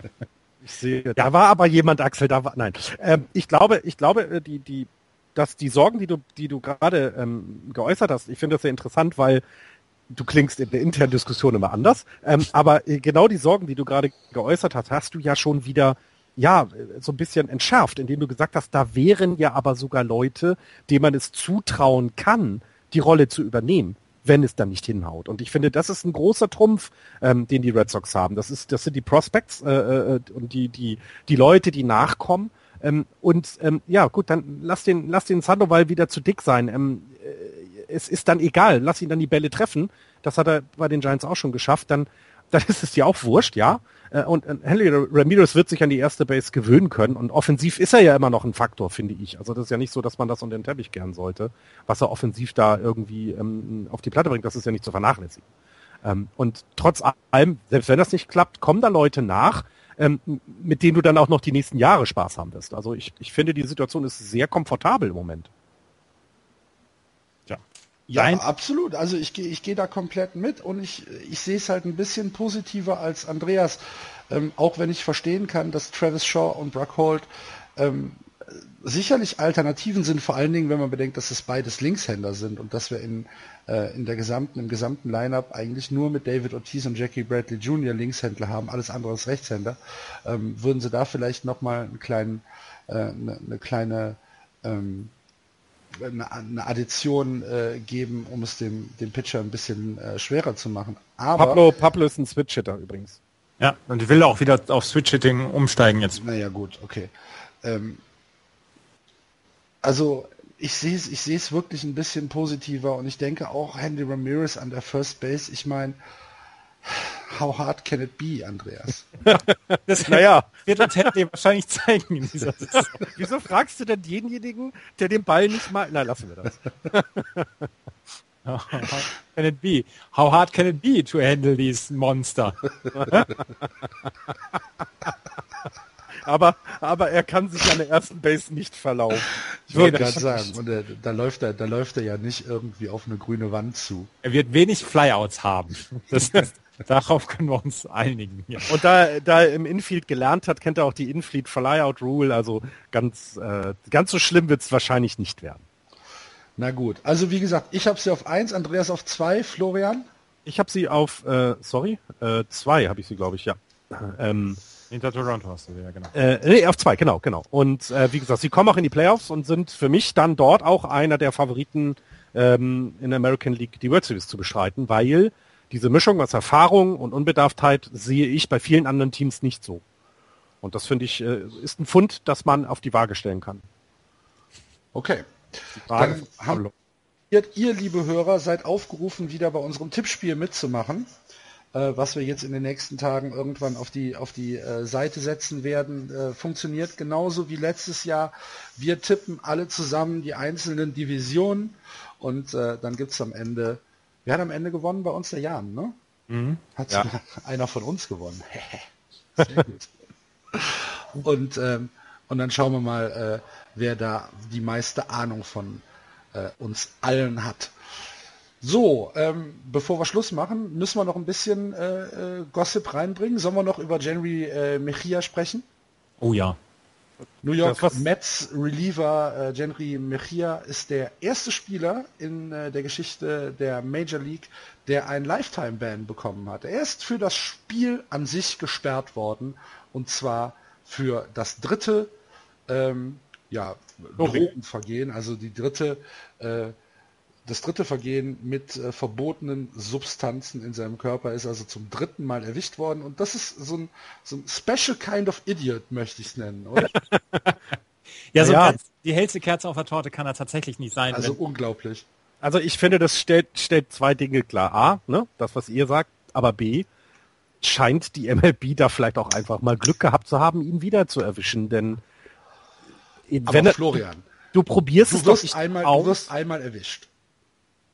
Ich sehe, da war aber jemand, Axel, da war, nein. Ähm, ich glaube, ich glaube, äh, die, die, dass die Sorgen, die du, die du gerade ähm, geäußert hast, ich finde das sehr interessant, weil du klingst in der internen Diskussion immer anders. Ähm, aber äh, genau die Sorgen, die du gerade geäußert hast, hast du ja schon wieder ja, so ein bisschen entschärft, indem du gesagt hast, da wären ja aber sogar Leute, denen man es zutrauen kann, die Rolle zu übernehmen wenn es dann nicht hinhaut. Und ich finde, das ist ein großer Trumpf, ähm, den die Red Sox haben. Das ist, das sind die Prospects äh, äh, und die, die, die Leute, die nachkommen. Ähm, und ähm, ja, gut, dann lass den, lass den Sandoval wieder zu dick sein. Ähm, äh, es ist dann egal, lass ihn dann die Bälle treffen. Das hat er bei den Giants auch schon geschafft. Dann, dann ist es dir auch wurscht, ja. Äh, und äh, Henry Ramirez wird sich an die erste Base gewöhnen können. Und offensiv ist er ja immer noch ein Faktor, finde ich. Also das ist ja nicht so, dass man das unter den Teppich gern sollte, was er offensiv da irgendwie ähm, auf die Platte bringt. Das ist ja nicht zu vernachlässigen. Ähm, und trotz allem, selbst wenn das nicht klappt, kommen da Leute nach, ähm, mit denen du dann auch noch die nächsten Jahre Spaß haben wirst. Also ich, ich finde, die Situation ist sehr komfortabel im Moment. Ja, Nein. absolut. Also ich gehe ich geh da komplett mit und ich, ich sehe es halt ein bisschen positiver als Andreas. Ähm, auch wenn ich verstehen kann, dass Travis Shaw und Brock Holt ähm, sicherlich Alternativen sind, vor allen Dingen, wenn man bedenkt, dass es beides Linkshänder sind und dass wir in, äh, in der gesamten, im gesamten Lineup eigentlich nur mit David Ortiz und Jackie Bradley Jr. Linkshändler haben, alles andere ist Rechtshänder, ähm, würden sie da vielleicht nochmal einen kleinen, äh, eine, eine kleine ähm, eine, eine Addition äh, geben, um es dem, dem Pitcher ein bisschen äh, schwerer zu machen. Aber Pablo, Pablo ist ein Switch-Hitter übrigens. Ja, und will auch wieder auf Switch-Hitting umsteigen jetzt. Naja, gut, okay. Ähm, also ich sehe es ich sehe es wirklich ein bisschen positiver und ich denke auch Andy Ramirez an der First Base, ich meine, How hard can it be, Andreas? das naja. wird uns Handy wahrscheinlich zeigen in dieser Saison. Wieso fragst du denn denjenigen, der den Ball nicht mal... Nein, lassen wir das. How can it be? How hard can it be to handle these monster? aber, aber er kann sich an der ersten Base nicht verlaufen. Ich wollte gerade sagen, und er, da läuft er, da läuft er ja nicht irgendwie auf eine grüne Wand zu. Er wird wenig Flyouts haben. Das, Darauf können wir uns einigen. Ja. Und da, da er im Infield gelernt hat, kennt er auch die Infield Flyout Rule. Also ganz, äh, ganz so schlimm wird es wahrscheinlich nicht werden. Na gut. Also wie gesagt, ich habe sie auf 1, Andreas auf 2, Florian? Ich habe sie auf, äh, sorry, 2 äh, habe ich sie, glaube ich, ja. Ähm, Hinter Toronto hast du sie, ja, genau. Äh, nee, auf 2, genau, genau. Und äh, wie gesagt, sie kommen auch in die Playoffs und sind für mich dann dort auch einer der Favoriten ähm, in der American League die World Series zu bestreiten, weil diese Mischung aus Erfahrung und Unbedarftheit sehe ich bei vielen anderen Teams nicht so. Und das finde ich äh, ist ein Fund, das man auf die Waage stellen kann. Okay. Dann haben ihr, ihr, liebe Hörer, seid aufgerufen, wieder bei unserem Tippspiel mitzumachen, äh, was wir jetzt in den nächsten Tagen irgendwann auf die, auf die äh, Seite setzen werden. Funktioniert genauso wie letztes Jahr. Wir tippen alle zusammen die einzelnen Divisionen und dann es am Ende Wer hat am Ende gewonnen bei uns? Der Jan, ne? Mhm. Hat ja. einer von uns gewonnen. Sehr gut. und, ähm, und dann schauen wir mal, äh, wer da die meiste Ahnung von äh, uns allen hat. So, ähm, bevor wir Schluss machen, müssen wir noch ein bisschen äh, äh Gossip reinbringen. Sollen wir noch über Henry äh, Mejia sprechen? Oh ja. New York Mets Reliever äh, Genry Mejia ist der erste Spieler in äh, der Geschichte der Major League, der ein Lifetime-Ban bekommen hat. Er ist für das Spiel an sich gesperrt worden und zwar für das dritte ähm, ja, Drogenvergehen, also die dritte äh, das dritte Vergehen mit äh, verbotenen Substanzen in seinem Körper ist also zum dritten Mal erwischt worden und das ist so ein, so ein special kind of idiot, möchte ich es nennen, oder? ja, so ja. die hellste Kerze auf der Torte kann er tatsächlich nicht sein. Also unglaublich. Also ich finde, das stellt, stellt zwei Dinge klar. A, ne, das, was ihr sagt, aber B, scheint die MLB da vielleicht auch einfach mal Glück gehabt zu haben, ihn wieder zu erwischen, denn aber wenn Florian, du probierst du es wirst einmal, aus. Du wirst einmal erwischt.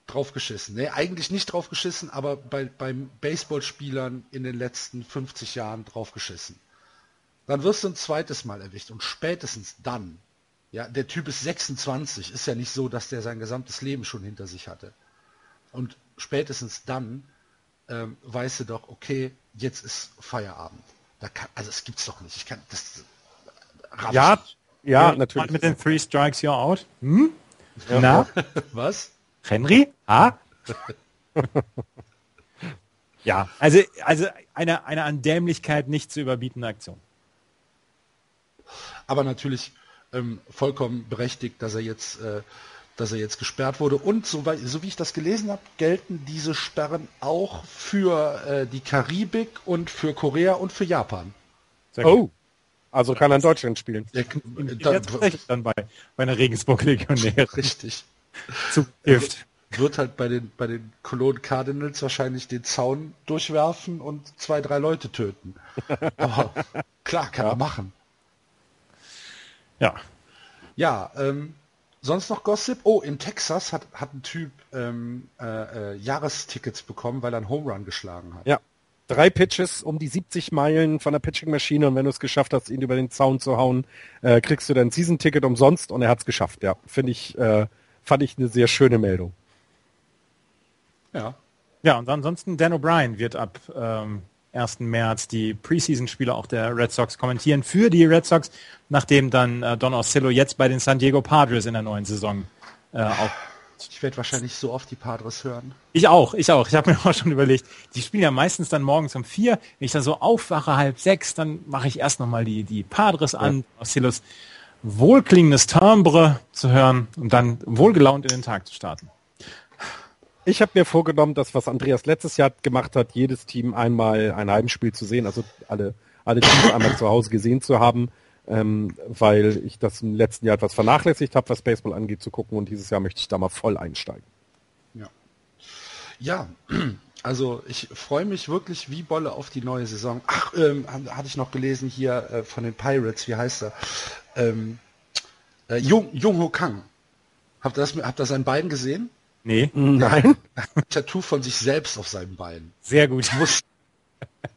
Draufgeschissen. Nee, eigentlich nicht draufgeschissen, aber bei, beim Baseballspielern in den letzten 50 Jahren draufgeschissen. Dann wirst du ein zweites Mal erwischt und spätestens dann, ja, der Typ ist 26, ist ja nicht so, dass der sein gesamtes Leben schon hinter sich hatte. Und spätestens dann ähm, weißt du doch, okay, jetzt ist Feierabend. Kann, also es gibt's doch nicht. Ich kann das. Ja, ja, ja, natürlich. Mit den Three Strikes You're Out. Hm? Ja. Na? Was? Henry? Ha? ja, also, also eine, eine an Dämlichkeit nicht zu überbietende Aktion. Aber natürlich ähm, vollkommen berechtigt, dass er jetzt äh, dass er jetzt gesperrt wurde. Und so, so wie ich das gelesen habe, gelten diese Sperren auch für äh, die Karibik und für Korea und für Japan. oh, also kann er in Deutschland spielen. Der, da, dann bei, bei einer Regensburg-Legionär. Richtig. Zugift. Wird halt bei den, bei den Cologne Cardinals wahrscheinlich den Zaun durchwerfen und zwei, drei Leute töten. Aber klar, kann er machen. Ja. Ja, ähm, Sonst noch Gossip? Oh, in Texas hat, hat ein Typ ähm, äh, äh, Jahrestickets bekommen, weil er einen Home Run geschlagen hat. Ja. Drei Pitches um die 70 Meilen von der Pitching-Maschine und wenn du es geschafft hast, ihn über den Zaun zu hauen, äh, kriegst du dein Season-Ticket umsonst und er hat es geschafft. Ja, finde ich, äh, fand ich eine sehr schöne Meldung. Ja. Ja, und ansonsten Dan O'Brien wird ab ähm, 1. März die Preseason-Spiele auch der Red Sox kommentieren für die Red Sox, nachdem dann äh, Don Oscillo jetzt bei den San Diego Padres in der neuen Saison äh, auch ich werde wahrscheinlich so oft die Padres hören. Ich auch, ich auch. Ich habe mir auch schon überlegt, die spielen ja meistens dann morgens um vier. Wenn ich da so aufwache, halb sechs, dann mache ich erst nochmal die, die Padres an, ja. Oscillos wohlklingendes Timbre zu hören und dann wohlgelaunt in den Tag zu starten. Ich habe mir vorgenommen, das, was Andreas letztes Jahr gemacht hat, jedes Team einmal ein Heimspiel zu sehen, also alle, alle Teams einmal zu Hause gesehen zu haben, ähm, weil ich das im letzten Jahr etwas vernachlässigt habe, was Baseball angeht, zu gucken und dieses Jahr möchte ich da mal voll einsteigen. Ja. Ja, also ich freue mich wirklich wie Bolle auf die neue Saison. Ach, ähm, hatte ich noch gelesen hier äh, von den Pirates, wie heißt er? Ähm, äh, Jung, Jung Ho Kang. Habt ihr das, habt ihr sein Bein gesehen? Nee. Nein. Tattoo von sich selbst auf seinem Bein. Sehr gut. Muss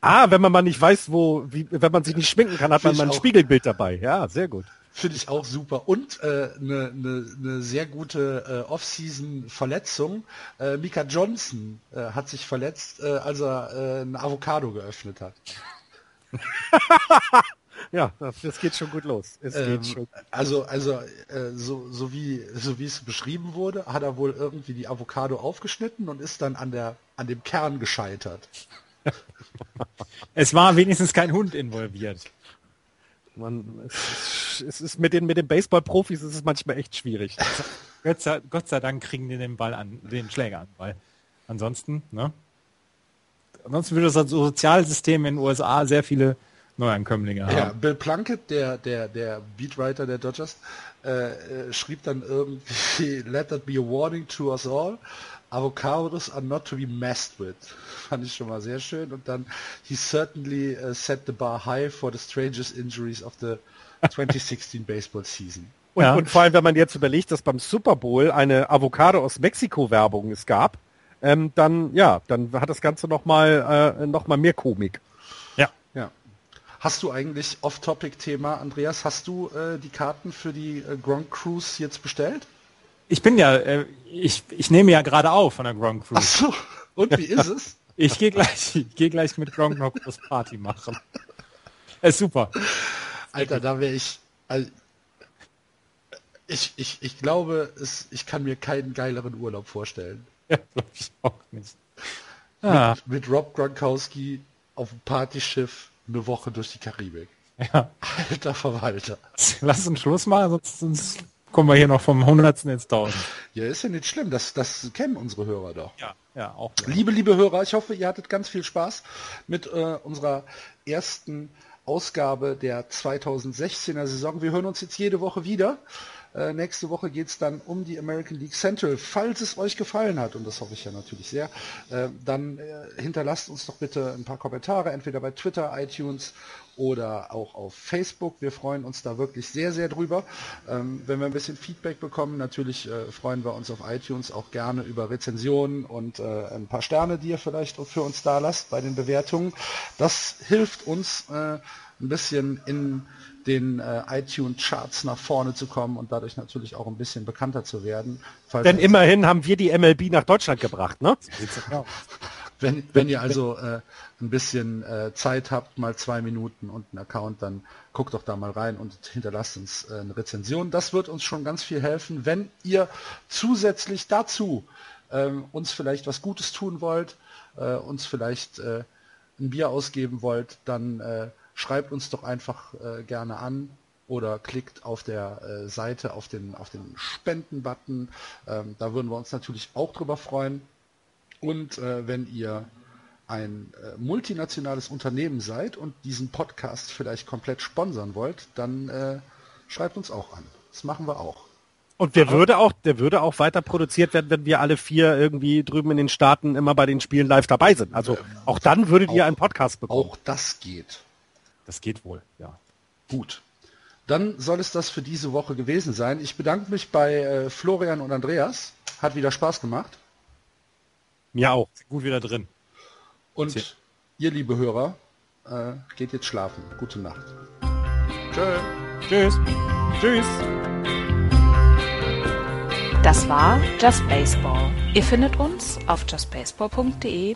ah, wenn man mal nicht weiß, wo, wie, wenn man sich nicht schminken kann, hat man mal ein Spiegelbild dabei. Ja, sehr gut. Finde ich auch super. Und eine äh, ne, ne, ne sehr gute äh, Off-Season-Verletzung. Äh, Mika Johnson äh, hat sich verletzt, äh, als er äh, ein Avocado geöffnet hat. Ja, das geht schon gut los. Ähm, schon. Also, also äh, so, so, wie, so wie es beschrieben wurde, hat er wohl irgendwie die Avocado aufgeschnitten und ist dann an, der, an dem Kern gescheitert. es war wenigstens kein Hund involviert. Man, es, es ist mit den, mit den Baseball-Profis ist es manchmal echt schwierig. Gott sei, Gott sei Dank kriegen die den Ball an, den Schläger an, weil ansonsten, ne? Ansonsten würde das Sozialsystem in den USA sehr viele Neuankömmlinge haben. Ja, Bill Plunkett, der, der, der Beatwriter der Dodgers, äh, äh, schrieb dann irgendwie, let that be a warning to us all. Avocados are not to be messed with. Fand ich schon mal sehr schön. Und dann, he certainly uh, set the bar high for the strangest injuries of the 2016 baseball season. Und, ja. und vor allem, wenn man jetzt überlegt, dass beim Super Bowl eine Avocado aus Mexiko Werbung es gab, ähm, dann ja, dann hat das Ganze noch mal äh, noch mal mehr Komik. Hast du eigentlich Off-Topic-Thema, Andreas, hast du äh, die Karten für die äh, Gronk Cruise jetzt bestellt? Ich bin ja, äh, ich, ich nehme ja gerade auf von der Gronk Cruise. Ach so, und wie ist es? ich gehe gleich, ich gehe gleich mit Gronk noch das Party machen. Ist super. Alter, da wäre ich, also, ich, ich, ich glaube, es, ich kann mir keinen geileren Urlaub vorstellen. Ja, glaube ich auch nicht. Ah. Mit, mit Rob Gronkowski auf dem Partyschiff eine Woche durch die Karibik. Ja. Alter Verwalter. Lass uns Schluss machen, sonst, sonst kommen wir hier noch vom Hundertsten ins Tausend. Ja, ist ja nicht schlimm. Das, das kennen unsere Hörer doch. Ja, ja, auch. Liebe, liebe Hörer, ich hoffe, ihr hattet ganz viel Spaß mit äh, unserer ersten Ausgabe der 2016er Saison. Wir hören uns jetzt jede Woche wieder. Äh, nächste Woche geht es dann um die American League Central. Falls es euch gefallen hat, und das hoffe ich ja natürlich sehr, äh, dann äh, hinterlasst uns doch bitte ein paar Kommentare, entweder bei Twitter, iTunes oder auch auf Facebook. Wir freuen uns da wirklich sehr, sehr drüber. Ähm, wenn wir ein bisschen Feedback bekommen, natürlich äh, freuen wir uns auf iTunes auch gerne über Rezensionen und äh, ein paar Sterne, die ihr vielleicht für uns da lasst bei den Bewertungen. Das hilft uns äh, ein bisschen in den äh, iTunes-Charts nach vorne zu kommen und dadurch natürlich auch ein bisschen bekannter zu werden. Denn immerhin haben wir die MLB nach Deutschland gebracht, ne? wenn, wenn ihr also äh, ein bisschen äh, Zeit habt, mal zwei Minuten und einen Account, dann guckt doch da mal rein und hinterlasst uns äh, eine Rezension. Das wird uns schon ganz viel helfen. Wenn ihr zusätzlich dazu ähm, uns vielleicht was Gutes tun wollt, äh, uns vielleicht äh, ein Bier ausgeben wollt, dann äh, schreibt uns doch einfach äh, gerne an oder klickt auf der äh, Seite auf den, auf den Spenden-Button. Ähm, da würden wir uns natürlich auch drüber freuen. Und äh, wenn ihr ein äh, multinationales Unternehmen seid und diesen Podcast vielleicht komplett sponsern wollt, dann äh, schreibt uns auch an. Das machen wir auch. Und der würde auch, der würde auch weiter produziert werden, wenn wir alle vier irgendwie drüben in den Staaten immer bei den Spielen live dabei sind. Also auch dann würdet auch, ihr einen Podcast bekommen. Auch das geht. Das geht wohl, ja. Gut. Dann soll es das für diese Woche gewesen sein. Ich bedanke mich bei äh, Florian und Andreas. Hat wieder Spaß gemacht. Mir auch. Gut wieder drin. Und Sie ihr, liebe Hörer, äh, geht jetzt schlafen. Gute Nacht. Tschö. Tschüss. Tschüss. Das war Just Baseball. Ihr findet uns auf justbaseball.de,